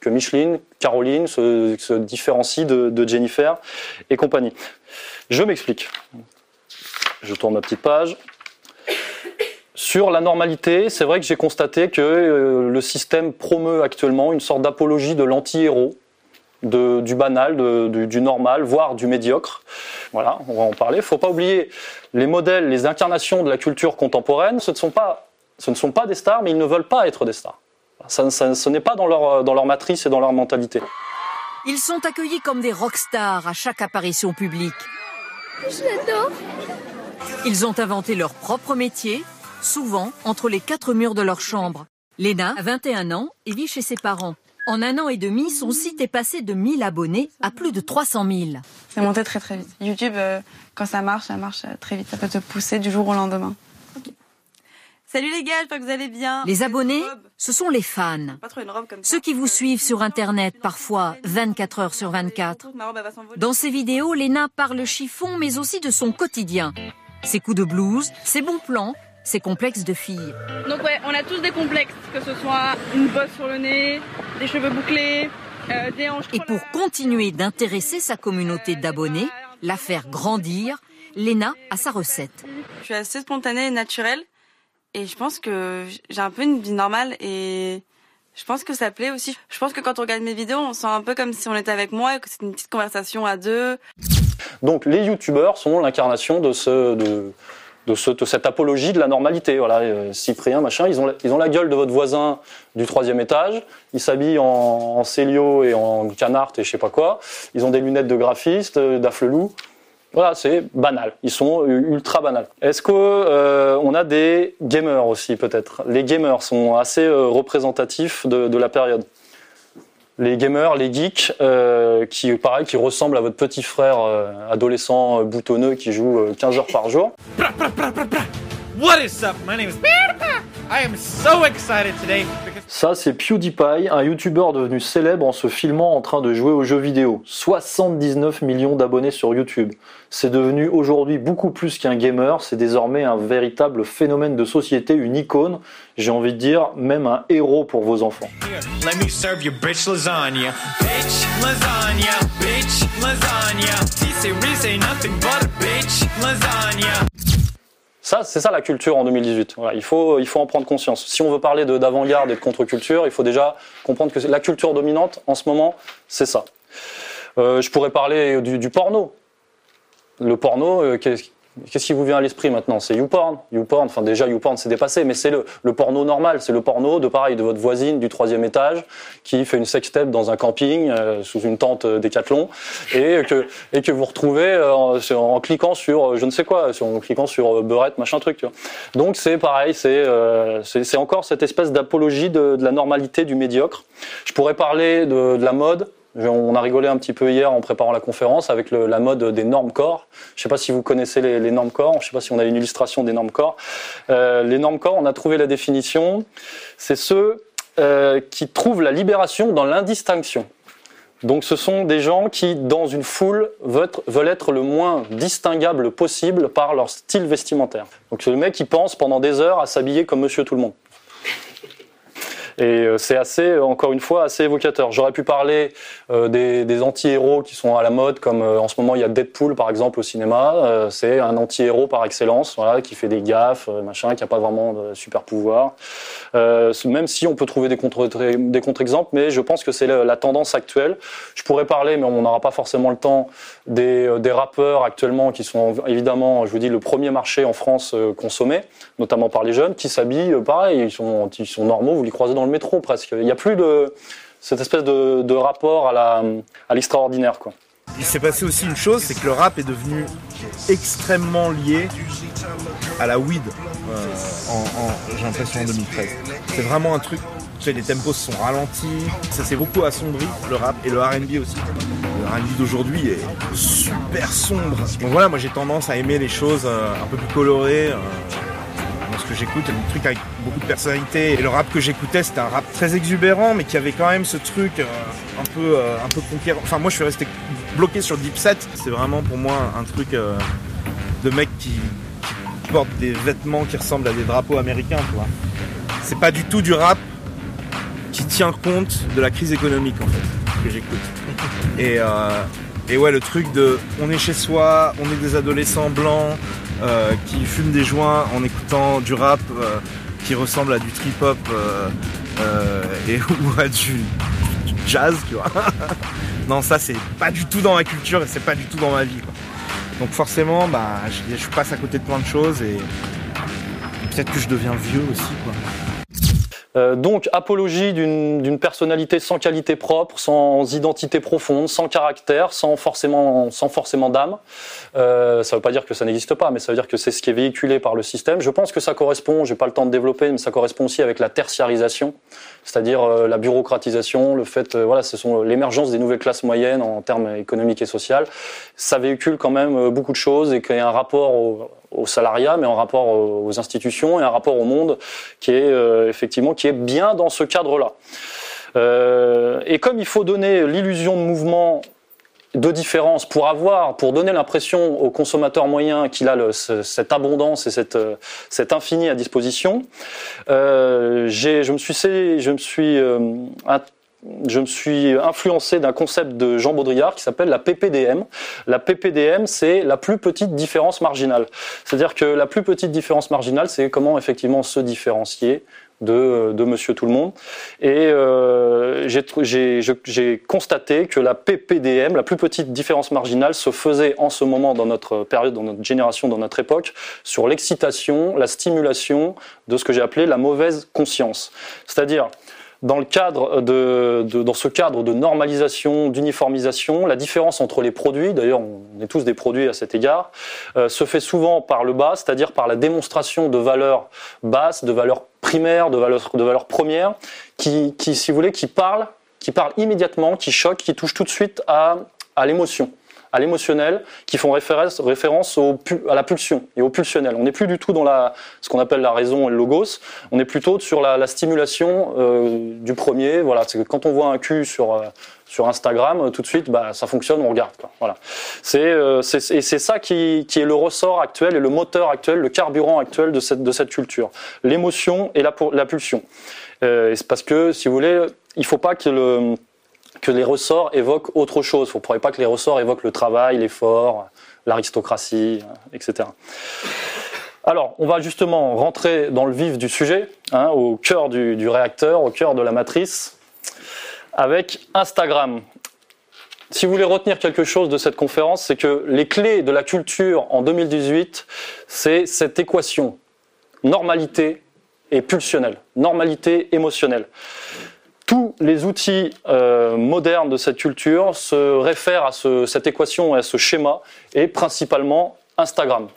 [SPEAKER 3] que Micheline, Caroline se, se différencie de, de Jennifer et compagnie. Je m'explique. Je tourne ma petite page. Sur la normalité, c'est vrai que j'ai constaté que euh, le système promeut actuellement une sorte d'apologie de l'anti-héros, de- du banal, de- du, du normal, voire du médiocre. Voilà, on va en parler. Il faut pas oublier les modèles, les incarnations de la culture contemporaine. Ce ne sont pas, ce ne sont pas des stars, mais ils ne veulent pas être des stars. Ça, ça- ce n'est pas dans leur, dans leur matrice et dans leur mentalité.
[SPEAKER 9] Ils sont accueillis comme des rockstars à chaque apparition publique.
[SPEAKER 13] J'adore.
[SPEAKER 9] Ils ont inventé leur propre métier, souvent entre les quatre murs de leur chambre. Léna a 21 ans et vit chez ses parents. En un an et demi, son site est passé de 1000 abonnés à plus de 300 000.
[SPEAKER 14] C'est monté très très vite. YouTube, euh, quand ça marche, ça marche euh, très vite. Ça peut te pousser du jour au lendemain. Salut les gars, j'espère que vous allez bien.
[SPEAKER 9] Les abonnés, ce sont les fans. Ceux qui vous suivent sur Internet, parfois 24 heures sur 24.
[SPEAKER 14] Ma robe, elle va s'envoler.
[SPEAKER 9] Dans ses vidéos, Léna parle chiffon, mais aussi de son quotidien. Ses coups de blues, ses bons plans, ses complexes de fille.
[SPEAKER 14] Donc ouais, on a tous des complexes, que ce soit une bosse sur le nez, des cheveux bouclés, euh, des hanches.
[SPEAKER 9] Et pour continuer d'intéresser sa communauté d'abonnés, la faire grandir, Léna a sa recette.
[SPEAKER 14] Je suis assez spontanée et naturelle. Et je pense que j'ai un peu une vie normale et je pense que ça plaît aussi. Je pense que quand on regarde mes vidéos, on sent un peu comme si on était avec moi et que c'est une petite conversation à deux.
[SPEAKER 3] Donc les youtubeurs sont l'incarnation de, ce, de, de, ce- de cette apologie de la normalité. Voilà, euh, Cyprien, machin, ils ont, la, ils ont la gueule de votre voisin du troisième étage, ils s'habillent en, en Célio et en canard et je sais pas quoi, ils ont des lunettes de graphiste, euh, d'afflelou. Voilà, c'est banal. Ils sont euh, ultra banals. Est-ce que euh, on a des gamers aussi peut-être? Les gamers sont assez représentatifs de la période? Les gamers, les geeks, euh, qui pareil, qui ressemblent à votre petit frère euh, adolescent euh, boutonneux qui joue euh, 15 heures par jour.
[SPEAKER 15] What is up? My name is I am so excited today because
[SPEAKER 10] Ça, c'est PewDiePie, un YouTuber devenu célèbre en se filmant en train de jouer aux jeux vidéo. 79 millions d'abonnés sur YouTube. C'est devenu aujourd'hui beaucoup plus qu'un gamer, c'est désormais un véritable phénomène de société, une icône, j'ai envie de dire même un héros pour vos enfants.
[SPEAKER 15] here, let me serve you bitch lasagna. Bitch lasagna, bitch lasagna. T-Series ain't nothing but a bitch lasagna.
[SPEAKER 3] C'est ça la culture en 2018. Voilà, il, faut, en prendre conscience. Si on veut parler de- d'avant-garde et de contre-culture, il faut déjà comprendre que la culture dominante en ce moment, c'est ça. Euh, je pourrais parler du, porno. Le porno, euh, qu'est-ce qui vous vient à l'esprit maintenant? C'est YouPorn. YouPorn, enfin déjà YouPorn c'est dépassé, mais c'est le, porno normal, c'est le porno de pareil de votre voisine du troisième étage qui fait une sextape dans un camping euh, sous une tente euh, Décathlon et que et que vous retrouvez euh, en, cliquant sur je ne sais quoi, en cliquant sur beurette machin truc. Tu vois. Donc c'est pareil, c'est c'est encore cette espèce d'apologie de, la normalité du médiocre. Je pourrais parler de la mode. On a rigolé un petit peu hier en préparant la conférence avec la mode des normes corps. Je ne sais pas si vous connaissez les, normes corps. Je ne sais pas si on a une illustration des normes corps. Euh, les normes corps, on a trouvé la définition. C'est ceux euh, qui trouvent la libération dans l'indistinction. Donc ce sont des gens qui, dans une foule, veulent être, le moins distinguables possible par leur style vestimentaire. Donc c'est le mec qui pense pendant des heures à s'habiller comme Monsieur Tout le Monde. Et euh, c'est assez, euh, encore une fois, assez évocateur. J'aurais pu parler euh, des, des anti-héros qui sont à la mode, comme en ce moment il y a Deadpool par exemple au cinéma. C'est un anti-héros par excellence, voilà, qui fait des gaffes, machin, qui a pas vraiment de super pouvoir. Même si on peut trouver des contre des contre-exemples, mais je pense que c'est la tendance actuelle. Je pourrais parler, mais on n'aura pas forcément le temps, des, euh, des rappeurs actuellement qui sont évidemment, je vous dis, le premier marché en France euh, consommé, notamment par les jeunes, qui s'habillent euh, pareil, ils sont, normaux, vous les croisez dans le métro presque. Il n'y a plus de cette espèce de, rapport à à l'extraordinaire, quoi.
[SPEAKER 16] Il s'est passé aussi une chose, c'est que le rap est devenu extrêmement lié à la weed, en, j'ai l'impression en 2013. C'est vraiment un truc, les tempos se sont ralentis, ça s'est beaucoup assombri, le rap et le R&B aussi. Le R&B d'aujourd'hui est super sombre. Donc voilà, moi j'ai tendance à aimer les choses euh, un peu plus colorées. euh, dans ce que j'écoute, un truc avec beaucoup de personnalité. Et le rap que j'écoutais, c'était un rap très exubérant, mais qui avait quand même ce truc euh, un peu, un peu. Enfin, moi, je suis resté bloqué sur Deep Set. C'est vraiment pour moi un truc de mec qui, qui porte des vêtements qui ressemblent à des drapeaux américains, tu vois. C'est pas du tout du rap qui tient compte de la crise économique, en fait, que j'écoute. Et, euh, et ouais, le truc de on est chez soi, on est des adolescents blancs euh, qui fument des joints en écoutant du rap euh, qui ressemble à du trip-hop euh, euh, et ou à du, du jazz, tu vois. non, ça c'est pas du tout dans ma culture et c'est pas du tout dans ma vie. quoi. Donc forcément, bah, je, je passe à côté de plein de choses et peut-être que je deviens vieux aussi, quoi.
[SPEAKER 3] Euh, donc, apologie d'une personnalité sans qualité propre, sans identité profonde, sans caractère, sans forcément, sans forcément d'âme. Euh, ça ne veut pas dire que ça n'existe pas, mais ça veut dire que c'est ce qui est véhiculé par le système. Je pense que ça correspond, j'ai pas le temps de développer, mais ça correspond aussi avec la tertiarisation, c'est-à-dire euh, la bureaucratisation, le fait, euh, voilà, ce sont l'émergence des nouvelles classes moyennes en termes économiques et sociaux. Ça véhicule quand même beaucoup de choses et qu'il y a un rapport au, au salariat, mais en rapport aux institutions et un rapport au monde qui est euh, effectivement qui est bien dans ce cadre-là. Euh, et comme il faut donner l'illusion de mouvement de différence pour avoir, pour donner l'impression au consommateur moyen qu'il a le- ce- cette abondance et cette, euh, cet infini à disposition, euh, je me suis, je me suis, euh, je me suis influencé d'un concept de Jean Baudrillard qui s'appelle la PPDM. La PPDM, c'est la plus petite différence marginale. C'est-à-dire que la plus petite différence marginale, c'est comment effectivement se différencier de, Monsieur Tout le Monde. Et euh, j'ai constaté que la PPDM, la plus petite différence marginale, se faisait en ce moment dans notre période, dans notre génération, dans notre époque, sur l'excitation, la stimulation de ce que j'ai appelé la mauvaise conscience. C'est-à-dire dans le cadre de, de- dans ce cadre de normalisation, d'uniformisation, la différence entre les produits, d'ailleurs on est tous des produits à cet égard, euh, se fait souvent par le bas, c'est-à-dire par la démonstration de valeurs basses, de valeurs primaires, de valeurs, de valeurs premières, qui, qui, si vous voulez, qui parlent, qui parlent immédiatement, qui choquent, qui touchent tout de suite à, à l'émotion à l'émotionnel, qui font référence, à la pulsion et au pulsionnel. On n'est plus du tout dans ce qu'on appelle la raison et le logos, on est plutôt sur la, la stimulation euh, du premier. Voilà, c'est que quand on voit un cul sur, euh, Instagram, euh, tout de suite, bah, ça fonctionne, on regarde. Voilà. C'est, et c'est ça qui, est le ressort actuel et le moteur actuel, le carburant actuel de cette, culture. L'émotion et la, pulsion. C'est parce que, si vous voulez, il faut pas que le que les ressorts évoquent autre chose. Il ne faudrait pas que les ressorts évoquent le travail, l'effort, l'aristocratie, euh, etc. Alors, on va justement rentrer dans le vif du sujet, hein, au cœur du réacteur, au cœur de la matrice, avec Instagram. si vous voulez retenir quelque chose de cette conférence, c'est que les clés de la culture en 2018, c'est cette équation normalité et pulsionnelle, normalité émotionnelle. Tous les outils euh, modernes de cette culture se réfèrent à ce- cette équation et à ce schéma, et principalement Instagram.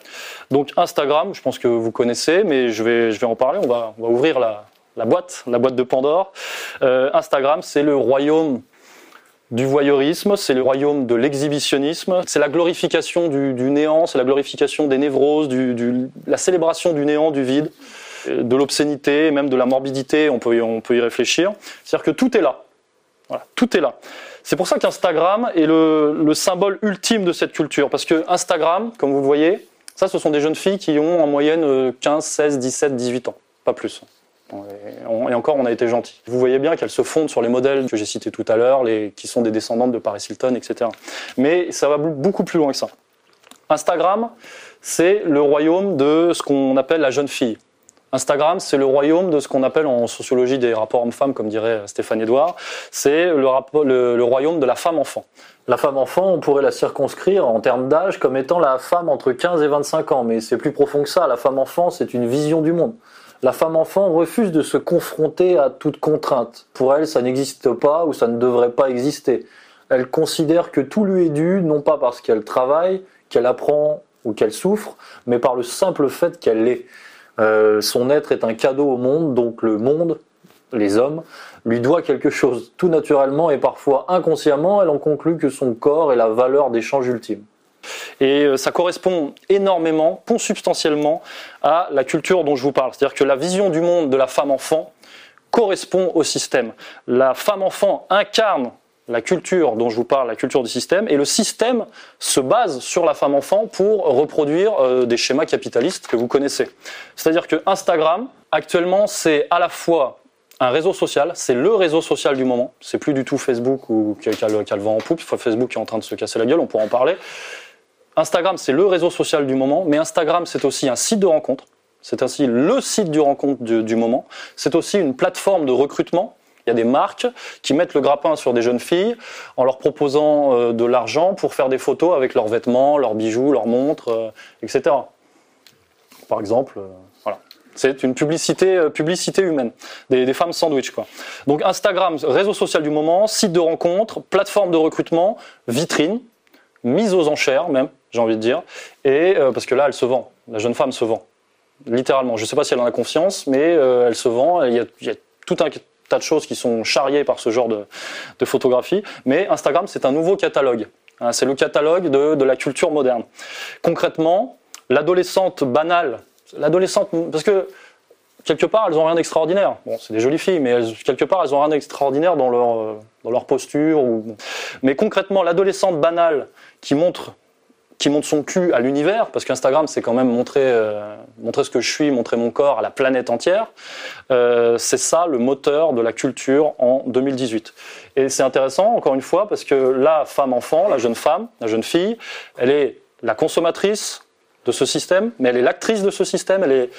[SPEAKER 3] Donc Instagram, je pense que vous connaissez, mais je vais, en parler. On va, ouvrir la, boîte, la boîte de Pandore. Euh, Instagram, c'est le royaume du voyeurisme, c'est le royaume de l'exhibitionnisme, c'est la glorification du, néant, c'est la glorification des névroses, du, la célébration du néant, du vide, de l'obscénité, même de la morbidité, on peut, y- on peut y réfléchir. C'est-à-dire que tout est là. Voilà, tout est là. C'est pour ça qu'Instagram est le, le symbole ultime de cette culture, parce que Instagram, comme vous le voyez, ça, ce sont des jeunes filles qui ont en moyenne euh, 15, 16, 17, 18 ans, pas plus. Et, encore, on a été gentil. Vous voyez bien qu'elles se fondent sur les modèles que j'ai cités tout à l'heure, qui sont des descendantes de Paris Hilton, etc. Mais ça va beaucoup plus loin que ça. Instagram, c'est le royaume de ce qu'on appelle la jeune fille. Instagram, c'est le royaume de ce qu'on appelle en sociologie des rapports hommes-femmes, comme dirait Stéphane Edouard, c'est le, le- royaume de la femme-enfant.
[SPEAKER 10] La femme enfant, on pourrait la circonscrire en termes d'âge comme étant la femme entre 15 et 25 ans, mais c'est plus profond que ça. La femme enfant, c'est une vision du monde. La femme enfant refuse de se confronter à toute contrainte. Pour elle, ça n'existe pas ou ça ne devrait pas exister. Elle considère que tout lui est dû, non pas parce qu'elle travaille, qu'elle apprend ou qu'elle souffre, mais par le simple fait qu'elle l'est. Euh, son être est un cadeau au monde, donc le monde, les hommes, lui doit quelque chose. Tout naturellement et parfois inconsciemment, elle en conclut que son corps est la valeur d'échange ultime.
[SPEAKER 3] Et euh, ça correspond énormément, consubstantiellement, à la culture dont je vous parle. C'est-à-dire que la vision du monde de la femme-enfant correspond au système. La femme-enfant incarne la culture dont je vous parle, la culture du système, et le système se base sur la femme-enfant pour reproduire euh, des schémas capitalistes que vous connaissez. C'est-à-dire que Instagram, actuellement, c'est à la fois un réseau social, c'est le réseau social du moment. C'est plus du tout Facebook ou qui a, le, qui vent en poupe. Facebook est en train de se casser la gueule, on pourra en parler. Instagram, c'est le réseau social du moment, mais Instagram, c'est aussi un site de rencontre. C'est ainsi le site du rencontre du moment. C'est aussi une plateforme de recrutement. Il y a des marques qui mettent le grappin sur des jeunes filles en leur proposant euh, de l'argent pour faire des photos avec leurs vêtements, leurs bijoux, leurs montres, euh, etc. Par exemple, euh, voilà. C'est une publicité, publicité humaine, des, femmes sandwich quoi. Donc Instagram, réseau social du moment, site de rencontre, plateforme de recrutement, vitrine, mise aux enchères même, j'ai envie de dire, et parce que là elle se vend, la jeune femme se vend, littéralement. Je ne sais pas si elle en a confiance, mais elle se vend. Il y a tout un tas de choses qui sont charriées par ce genre de, photographie. Mais Instagram, c'est un nouveau catalogue. Hein, c'est le catalogue de, de la culture moderne. Concrètement, l'adolescente banale, l'adolescente, parce que quelque part, elles ont rien d'extraordinaire. Bon, c'est des jolies filles, mais elles- quelque part, elles ont rien d'extraordinaire dans leur, euh, dans leur posture. Mais concrètement, l'adolescente banale qui montre, qui montre son cul à l'univers, parce qu'Instagram, c'est quand même montrer, euh, montrer ce que je suis, montrer mon corps à la planète entière, euh, c'est ça le moteur de la culture en 2018. Et c'est intéressant, encore une fois, parce que la femme-enfant, la jeune femme, la jeune fille, elle est la consommatrice de ce système, mais elle est l'actrice de ce système, elle est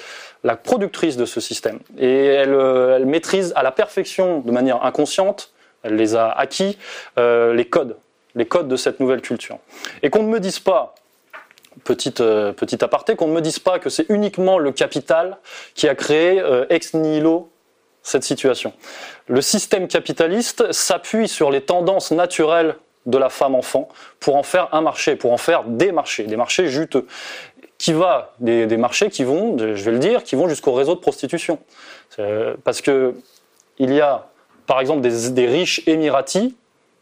[SPEAKER 3] la productrice de ce système. Et elle, euh, maîtrise à la perfection, de manière inconsciente, elle les a acquis, les codes, les codes de cette nouvelle culture. Et qu'on ne me dise pas, petite, euh, petite aparté, qu'on ne me dise pas que c'est uniquement le capital qui a créé euh, ex nihilo cette situation. Le système capitaliste s'appuie sur les tendances naturelles de la femme-enfant pour en faire un marché, pour en faire des marchés, des marchés juteux qui va des, des marchés qui vont, je vais le dire, qui vont jusqu'au réseau de prostitution. Euh, parce que il y a, par exemple, des, des riches émiratis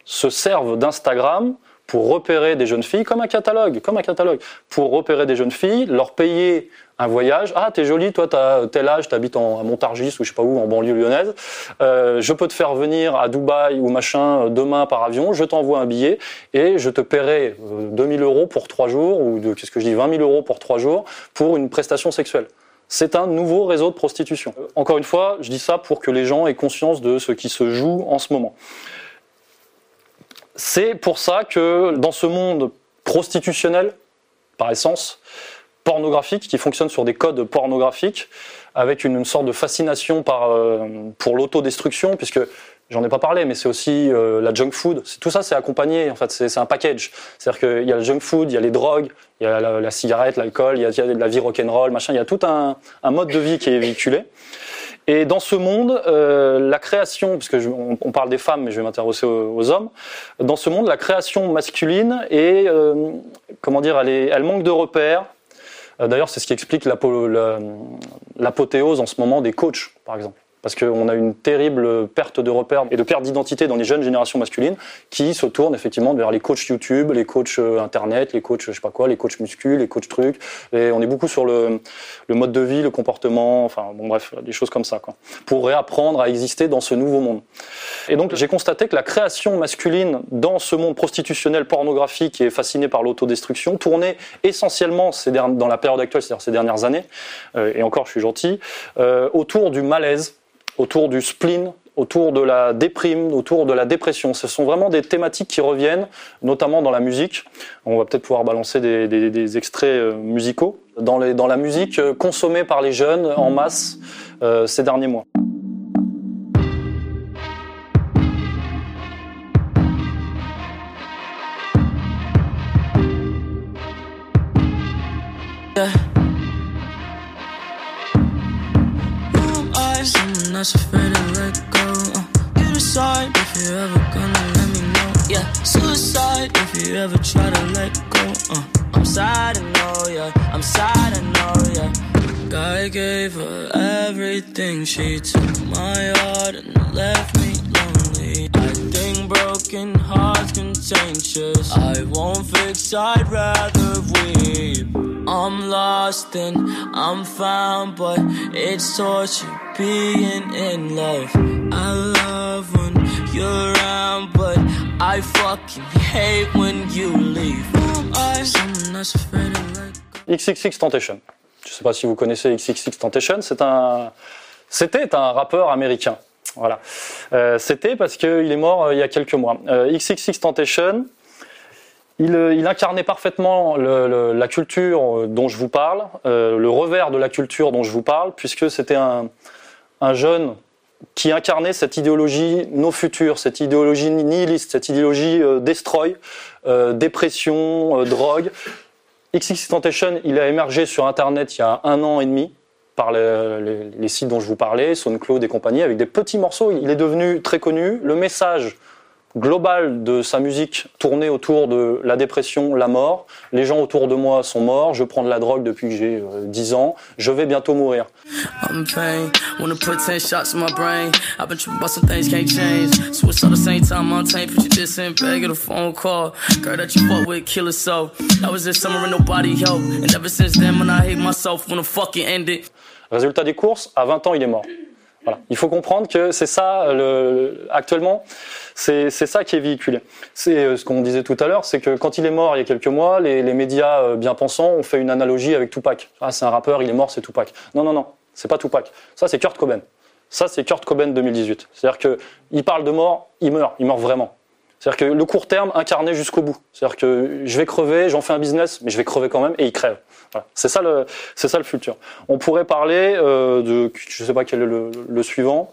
[SPEAKER 3] se servent d'Instagram pour repérer des jeunes filles comme un catalogue, comme un catalogue, pour repérer des jeunes filles, leur payer un voyage. Ah, t'es jolie, toi, t'as tel âge, t'habites en, à Montargis ou je sais pas où, en banlieue lyonnaise. Euh, je peux te faire venir à Dubaï ou machin euh, demain par avion. Je t'envoie un billet et je te paierai euh, 2000 euros pour trois jours ou qu'est-ce que je dis, 20 000 euros pour trois jours pour une prestation sexuelle. C'est un nouveau réseau de prostitution. Euh, Encore une fois, je dis ça pour que les gens aient conscience de ce qui se joue en ce moment. C'est pour ça que dans ce monde prostitutionnel, par essence, pornographique, qui fonctionne sur des codes pornographiques, avec une, sorte de fascination par, euh, pour l'autodestruction, puisque J'en ai pas parlé, mais c'est aussi euh, la junk food. Tout ça, c'est accompagné. En fait, c'est un package. C'est-à-dire qu'il y a le junk food, il y a les drogues, il y a la, cigarette, l'alcool, il y a, a la vie rock'n'roll, machin. Il y a tout un mode de vie qui est véhiculé. Et dans ce monde, euh, la création, puisque je- on, on parle des femmes, mais je vais m'intéresser aux, aux hommes. Dans ce monde, la création masculine est, euh, comment dire, elle, est, elle manque de repères. Euh, D'ailleurs, c'est ce qui explique l'apo- la- l'apothéose en ce moment des coachs, par exemple. Parce qu'on a une terrible perte de repères et de perte d'identité dans les jeunes générations masculines qui se tournent effectivement vers les coachs YouTube, les coachs euh, Internet, les coachs je sais pas quoi, les coachs muscu, les coachs trucs. Et on est beaucoup sur le, mode de vie, le comportement, enfin bon bref, des choses comme ça quoi. Pour réapprendre à exister dans ce nouveau monde. Et donc j'ai constaté que la création masculine dans ce monde prostitutionnel pornographique est fasciné par l'autodestruction tournait essentiellement dans la période actuelle, c'est-à-dire ces dernières années, euh, et encore je suis gentil, euh, autour du malaise, autour du spleen, autour de la déprime, autour de la dépression. Ce sont vraiment des thématiques qui reviennent, notamment dans la musique. On va peut-être pouvoir balancer des, des- des extraits euh, musicaux. Dans, les- dans la musique euh, consommée par les jeunes en masse euh, ces derniers mois.
[SPEAKER 17] That's afraid to let go. Uh, you decide if you're ever gonna let me know. Yeah, suicide if you ever try to let go. Uh, I'm sad, I know, yeah. I'm sad, I know, yeah. I gave her everything. She took my heart and left me lonely. I think broken hearts contagious. I won't fix, I'd rather weep. I'm lost and I'm found, but it's torture being in love. I love when you're around, but I fucking hate when you leave.
[SPEAKER 3] XXX Tentation. Je sais pas si vous connaissez XXX Tentation. Un, c'était un rappeur américain. Voilà. Euh, c'était parce qu'il est mort euh, il y a quelques mois. Euh, XXX Tentation. Il, incarnait parfaitement la culture dont je vous parle, le revers de la culture dont je vous parle, puisque c'était un, un jeune qui incarnait cette idéologie no future, cette idéologie nihiliste, cette idéologie euh, destroy, euh, dépression, euh, drogue. XX Tentation, il a émergé sur Internet il y a un an et demi par les, les- les sites dont je vous parlais, SoundCloud et compagnie, avec des petits morceaux. Il est devenu très connu. Le message global de sa musique tournait autour de la dépression, la mort. Les gens autour de moi sont morts. Je prends de la drogue depuis que j'ai euh, 10 ans. Je vais bientôt mourir.
[SPEAKER 17] I'm in pain. Wanna put 10 shots in my brain. I've been tripping about some things can't change. Switch at the same time on tape. Put you just in bed, get a phone call. Girl that you fuck with, kill herself. That was this summer and nobody helped. And ever since then, when I hate myself, when the fucking ended.
[SPEAKER 3] Résultat des courses, à 20 ans, il est mort. Voilà. Il faut comprendre que c'est ça, le, actuellement, c'est ça qui est véhiculé. C'est euh, ce qu'on disait tout à l'heure, c'est que quand il est mort il y a quelques mois, les, les médias euh, bien pensants ont fait une analogie avec Tupac. Ah, c'est un rappeur, il est mort, c'est Tupac. Non, non, non, c'est pas Tupac. Ça, c'est Kurt Cobain. Ça, c'est Kurt Cobain 2018. C'est-à-dire que il parle de mort, il meurt, il meurt vraiment. C'est-à-dire que le court terme incarné jusqu'au bout. C'est-à-dire que je vais crever, j'en fais un business, mais je vais crever quand même et il crève. Voilà. C'est ça le, c'est ça le futur. On pourrait parler euh, de, je sais pas quel est le, le suivant.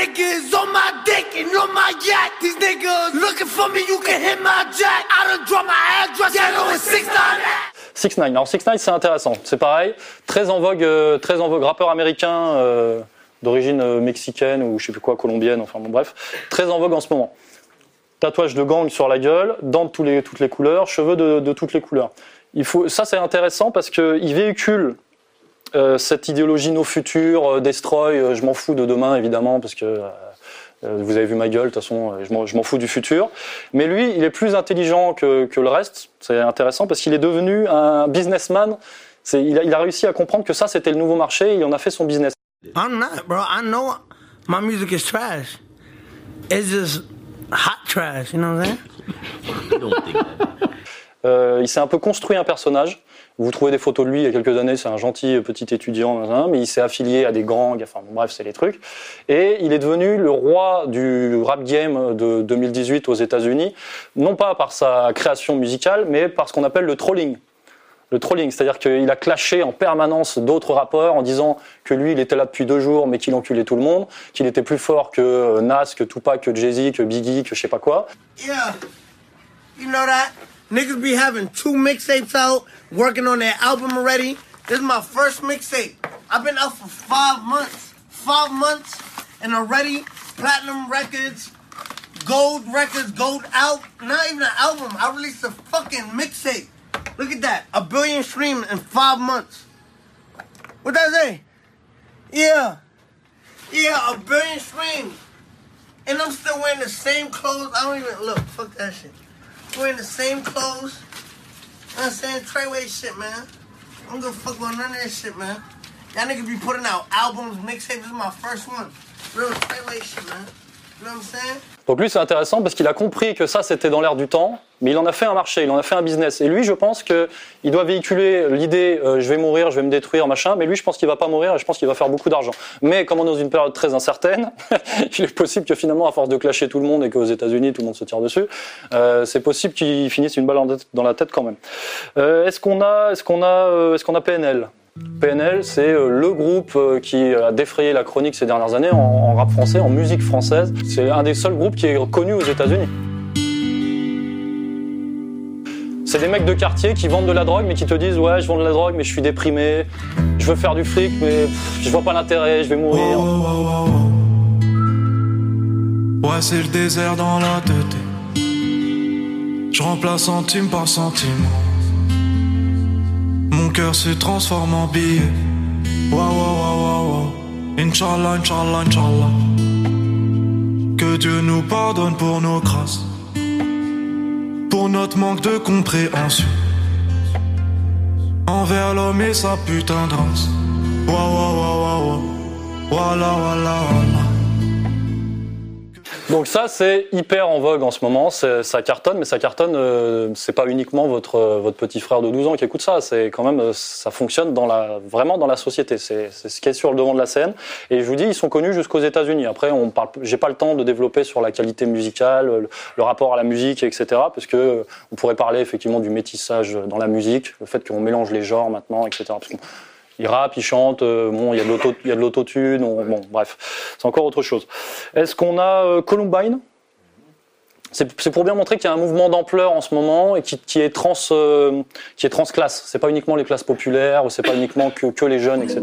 [SPEAKER 15] Niggas on my dick and on my yacht. These niggas looking for me, you can hit my jack. I done drop my address, yeah, no, it's six nine that.
[SPEAKER 3] 6 9 Alors 6 9 c'est intéressant. C'est pareil, très en vogue, euh, très en vogue, rappeur américain euh, d'origine euh, mexicaine ou je sais plus quoi, colombienne, enfin bon bref, très en vogue en ce moment. Tatouage de gang sur la gueule, dents de tous les, toutes les couleurs, cheveux de, de toutes les couleurs. Il faut, ça c'est intéressant parce qu'il véhicule euh, cette idéologie no futur, euh, destroy, euh, je m'en fous de demain évidemment parce que euh, euh, vous avez vu ma gueule, de toute façon euh, je m'en- fous du futur. Mais lui, il est plus intelligent que, que le reste, c'est intéressant parce qu'il est devenu un businessman. Il a, il a réussi à comprendre que ça c'était le nouveau marché et il en a fait son business.
[SPEAKER 18] I'm not, bro. I know my music is trash. It's just hot trash. You know what I'm saying?
[SPEAKER 3] Euh, il s'est un peu construit un personnage. Vous trouvez des photos de lui il y a quelques années, c'est un gentil petit étudiant, mais il s'est affilié à des gangs, enfin bref, c'est les trucs. Et il est devenu le roi du rap game de 2018 aux États-Unis, non pas par sa création musicale, mais par ce qu'on appelle le trolling le trolling, c'est-à-dire qu'il a clashé en permanence d'autres rappeurs en disant que lui, il était là depuis deux jours, mais qu'il enculait tout le monde, qu'il était plus fort que euh, Nas, que Tupac, que Jay-Z, que Biggie, que je sais pas quoi.
[SPEAKER 18] Yeah. You know that? Niggas be having two mixtapes out, working on their album already. This is my first mixtape. I've been out for five months. Five months, and already platinum records, gold records, gold out. Not even an album. I released a fucking mixtape. Look at that. A billion streams in five months. What that say? Yeah. Yeah, a billion streams. And I'm still wearing the same clothes. I don't even look. Fuck that shit. Wearing the same clothes. You know what I'm saying? Treyway shit, man. I don't give a fuck about none of that shit, man. Y'all niggas be putting out albums, mixtapes. This is my first one. Real Treyway shit, man. You know what I'm saying?
[SPEAKER 3] Donc lui, c'est intéressant parce qu'il a compris que ça, c'était dans l'air du temps, mais il en a fait un marché, il en a fait un business. Et lui, je pense qu'il doit véhiculer l'idée euh, je vais mourir, je vais me détruire, machin, mais lui, je pense qu'il va pas mourir et je pense qu'il va faire beaucoup d'argent. Mais comme on est dans une période très incertaine, il est possible que finalement, à force de clasher tout le monde et qu'aux États-Unis, tout le monde se tire dessus, euh, c'est possible qu'il finisse une balle dans la tête quand même. Euh, est-ce qu'on a, est-ce qu'on a, euh, est-ce qu'on a PNL PNL, c'est euh, le groupe euh, qui a défrayé la chronique ces dernières années en, rap français, en musique française. C'est un des seuls groupes qui est connu aux États-Unis. C'est des mecs de quartier qui vendent de la drogue, mais qui te disent ouais, je vends de la drogue, mais je suis déprimé, je veux faire du fric, mais je vois pas l'intérêt, je vais mourir.
[SPEAKER 19] Ouais, c'est le désert dans la tête. Je remplace centime par centime. Mon cœur se transforme en billet. Wa wa wa wa wa. Inch'Allah, Inch'Allah, Inch'Allah. Que Dieu nous pardonne pour nos grâces. Pour notre manque de compréhension. Envers l'homme et sa putain de race. Wa wa wa wa wa. Walla walla walla.
[SPEAKER 3] Donc ça, c'est hyper en vogue en ce moment. Ça cartonne, mais ça cartonne. euh, c'est pas uniquement votre euh, votre petit frère de 12 ans qui écoute ça. C'est quand même euh, ça fonctionne dans la vraiment dans la société. C'est ce qui est sur le devant de la scène. Et je vous dis, ils sont connus jusqu'aux États-Unis. Après, on parle. J'ai pas le temps de développer sur la qualité musicale, le, rapport à la musique, etc. Parce que euh, on pourrait parler effectivement du métissage dans la musique, le fait qu'on mélange les genres maintenant, etc. ils rappent, ils chantent, euh, il y a de il l'autotune, on- bon, bref, c'est encore autre chose. Est-ce qu'on a euh, Columbine? C'est pour bien montrer qu'il y a un mouvement d'ampleur en ce moment et qui, est trans, euh, qui est transclasse. C'est pas uniquement les classes populaires c'est pas uniquement que, que les jeunes, etc.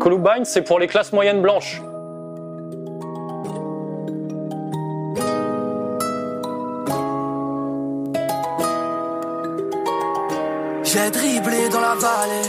[SPEAKER 3] Columbine, c'est pour les classes moyennes blanches.
[SPEAKER 17] J'ai dribblé dans la vallée,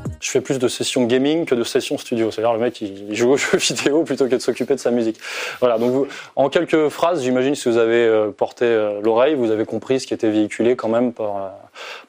[SPEAKER 3] Je fais plus de sessions gaming que de sessions studio. C'est-à-dire le mec il joue aux jeux vidéo plutôt que de s'occuper de sa musique. Voilà. Donc vous- en quelques phrases, j'imagine si vous avez euh, porté euh, l'oreille, vous avez compris ce qui était véhiculé quand même par euh,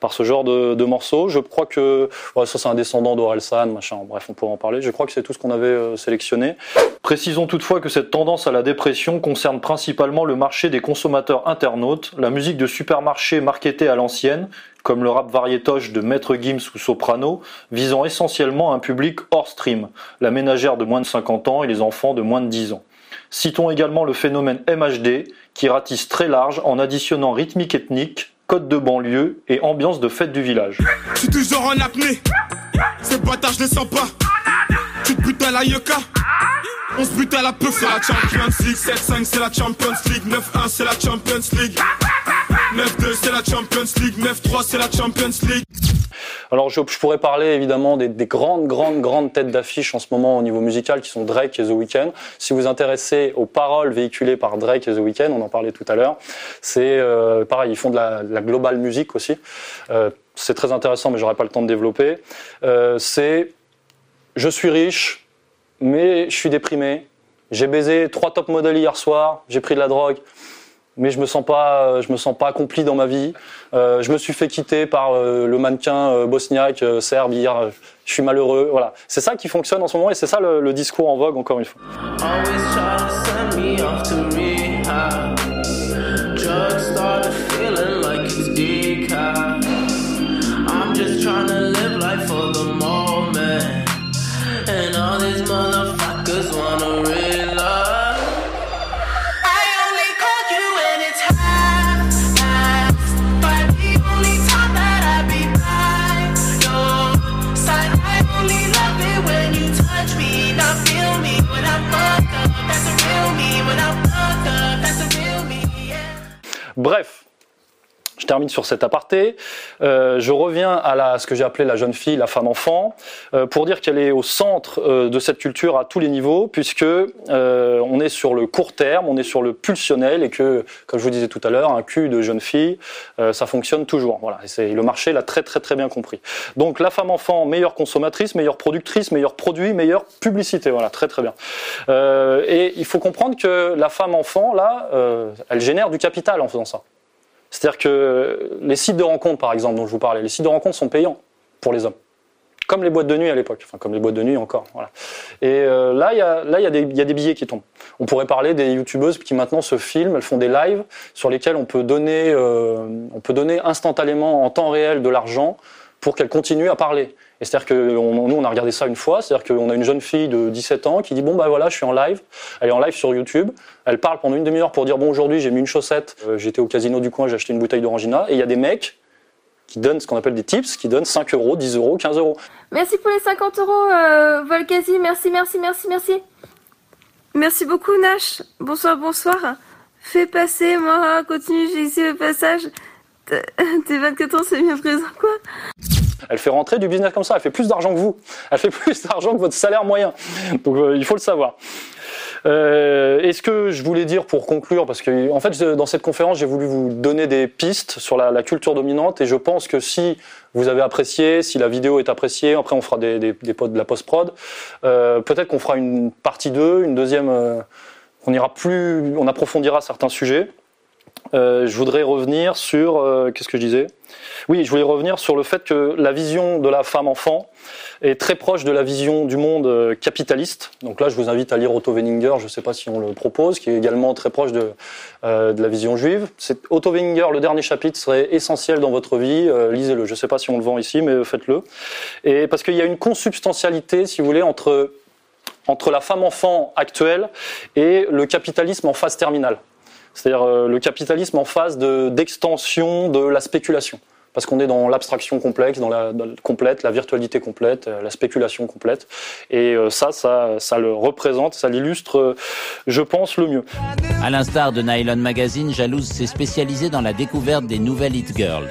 [SPEAKER 3] par ce genre de, de morceaux. Je crois que ouais, ça c'est un descendant d'Orelsan, machin. Bref, on pourra en parler. Je crois que c'est tout ce qu'on avait sélectionné. Précisons toutefois que cette tendance à la dépression concerne principalement le marché des consommateurs internautes, la musique de supermarché marketée à l'ancienne, comme le rap variétoche de Maître Gims ou Soprano, visant essentiellement un public hors stream, la ménagère de moins de 50 ans et les enfants de moins de 10 ans. Citons également le phénomène MHD, qui ratisse très large en additionnant rythmique ethnique, code de banlieue et ambiance de fête du village.
[SPEAKER 20] Je toujours en apnée. Ces bâtards, je les sens pas. Tu te à la Yoka. On se bute à la peu, c'est la Champions League. 7-5, c'est la Champions League. 9-1, c'est la Champions League. 9-2, c'est la Champions League. 9-3, c'est la Champions League.
[SPEAKER 3] Alors je, pourrais parler évidemment des, des grandes, grandes, grandes têtes d'affiche en ce moment au niveau musical qui sont Drake et The Weeknd. Si vous vous intéressez aux paroles véhiculées par Drake et The Weeknd, on en parlait tout à l'heure, c'est euh, pareil, ils font de la, global music aussi. Euh, c'est très intéressant, mais j'aurai pas le temps de développer. Euh, c'est je suis riche, mais je suis déprimé. J'ai baisé trois top modèles hier soir, j'ai pris de la drogue, mais je me sens pas, je me sens pas accompli dans ma vie. Euh, je me suis fait quitter par euh, le mannequin euh, bosniaque serbe hier. Je suis malheureux. Voilà, c'est ça qui fonctionne en ce moment et c'est ça le, discours en vogue encore une fois. Bref, je termine sur cet aparté. Euh, je reviens à la, ce que j'ai appelé la jeune fille, la femme enfant, euh, pour dire qu'elle est au centre euh, de cette culture à tous les niveaux, puisque euh, on est sur le court terme, on est sur le pulsionnel, et que, comme je vous disais tout à l'heure, un cul de jeune fille, euh, ça fonctionne toujours. Voilà, c'est le marché l'a très très très bien compris. Donc la femme enfant, meilleure consommatrice, meilleure productrice, meilleur produit, meilleure publicité. Voilà, très très bien. Euh, et il faut comprendre que la femme enfant, là, elle génère du capital en faisant ça. C'est-à-dire que les sites de rencontres, par exemple, dont je vous parlais, les sites de rencontres sont payants pour les hommes. Comme les boîtes de nuit à l'époque, enfin comme les boîtes de nuit encore. Et euh, là, il y a des billets qui tombent. On pourrait parler des youtubeuses qui maintenant se filment, elles font des lives sur lesquels on peut donner, euh, on peut donner instantanément en temps réel de l'argent pour qu'elles continuent à parler. Et c'est-à-dire que on- nous, on a regardé ça une fois, c'est-à-dire qu'on a une jeune fille de 17 ans qui dit bon bah voilà, je suis en live, elle est en live sur YouTube, elle parle pendant une demi-heure pour dire bon aujourd'hui j'ai mis une chaussette, euh, j'étais au casino du coin, j'ai acheté une bouteille d'orangina, et il y a des mecs qui donnent ce qu'on appelle des tips, qui donnent 5 euros, 10 euros, 15 euros.
[SPEAKER 13] Merci pour les 50 euros, euh, Volcasi. Merci, merci, merci, merci.
[SPEAKER 21] Merci beaucoup, Nash. Bonsoir, bonsoir. Fais passer, moi, continue, j'ai ici le passage. T'es t'es 24 ans, c'est bien présent, quoi.
[SPEAKER 3] Elle fait rentrer du business comme ça, elle fait plus d'argent que vous, elle fait plus d'argent que votre salaire moyen. Donc euh, il faut le savoir. Euh, et ce que je voulais dire pour conclure, parce que en fait dans cette conférence j'ai voulu vous donner des pistes sur la, culture dominante et je pense que si vous avez apprécié, si la vidéo est appréciée, après on fera des, des, de la post-prod, euh, peut-être qu'on fera une partie 2, une deuxième, euh, on ira plus, on approfondira certains sujets. Euh, je voudrais revenir sur, euh, qu'est-ce que je disais? Oui, je voulais revenir sur le fait que la vision de la femme enfant est très proche de la vision du monde euh, capitaliste. Donc là, je vous invite à lire Otto Weninger, je ne sais pas si on le propose, qui est également très proche de, la vision juive. C'est Otto Weninger, le dernier chapitre serait essentiel dans votre vie. lisez-le. Je ne sais pas si on le vend ici, mais faites-le. Et parce qu'il y a une consubstantialité, si vous voulez, entre entre la femme enfant actuelle et le capitalisme en phase terminale. C'est-à-dire euh, le capitalisme en phase de- d'extension de, la spéculation. Parce qu'on est dans l'abstraction complexe, dans la, complète, la virtualité complète, euh, la spéculation complète. Et euh, ça, ça, ça le représente, ça l'illustre, je pense, le mieux.
[SPEAKER 22] À l'instar de Nylon Magazine, Jalouse s'est spécialisée dans la découverte des nouvelles hit girls.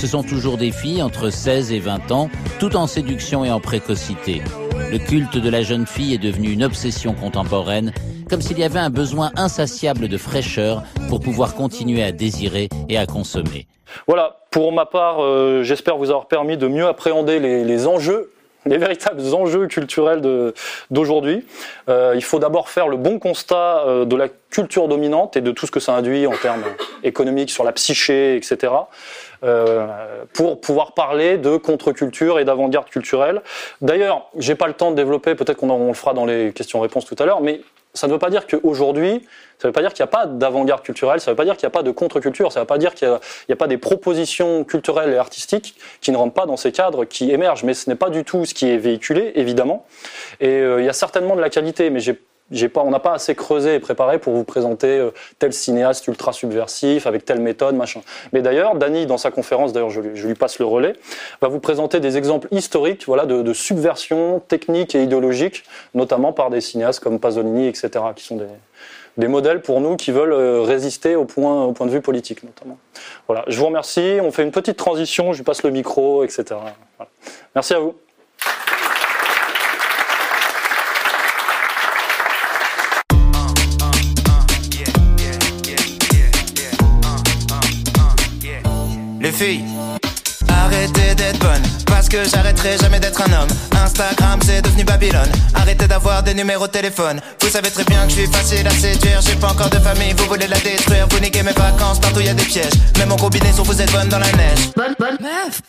[SPEAKER 22] Ce sont toujours des filles entre 16 et 20 ans, tout en séduction et en précocité. Le culte de la jeune fille est devenu une obsession contemporaine, comme s'il y avait un besoin insatiable de fraîcheur pour pouvoir continuer à désirer et à consommer.
[SPEAKER 3] Voilà, pour ma part, euh, j'espère vous avoir permis de mieux appréhender les, enjeux, les véritables enjeux culturels d'aujourd'hui. Euh, il faut d'abord faire le bon constat euh, de la culture dominante et de tout ce que ça induit en termes économiques sur la psyché, etc. pour pouvoir parler de contre-culture et d'avant-garde culturelle. D'ailleurs, j'ai pas le temps de développer, peut-être qu'on le fera dans les questions-réponses tout à l'heure, mais ça ne veut pas dire qu'aujourd'hui, ça ne veut pas dire qu'il n'y a pas d'avant-garde culturelle, ça ne veut pas dire qu'il n'y a pas de contre-culture, ça ne veut pas dire qu'il n'y a, pas des propositions culturelles et artistiques qui ne rentrent pas dans ces cadres, qui émergent, mais ce n'est pas du tout ce qui est véhiculé, évidemment. Et euh, il y a certainement de la qualité, mais j'ai on n'a pas assez creusé et préparé pour vous présenter euh, tel cinéaste ultra subversif avec telle méthode, machin. Mais d'ailleurs, Dany, dans sa conférence, d'ailleurs, je, lui- passe le relais, va vous présenter des exemples historiques, voilà, de, subversion technique et idéologique, notamment par des cinéastes comme Pasolini, etc., qui sont des, modèles pour nous qui veulent euh, résister au point, de vue politique, notamment. Voilà. Je vous remercie. On fait une petite transition. Je lui passe le micro, etc. Merci à vous.
[SPEAKER 2] Les filles, arrêtez d'être bonnes, parce que j'arrêterai jamais d'être un homme. Instagram c'est devenu Babylone, arrêtez d'avoir des numéros de téléphone. Vous savez très bien que je suis facile à séduire, j'ai pas encore de famille, vous voulez la détruire. Vous niquez mes vacances, partout y a des pièges. Même en combinaison, vous êtes bonne dans la neige.
[SPEAKER 1] Bonne, bonne meuf.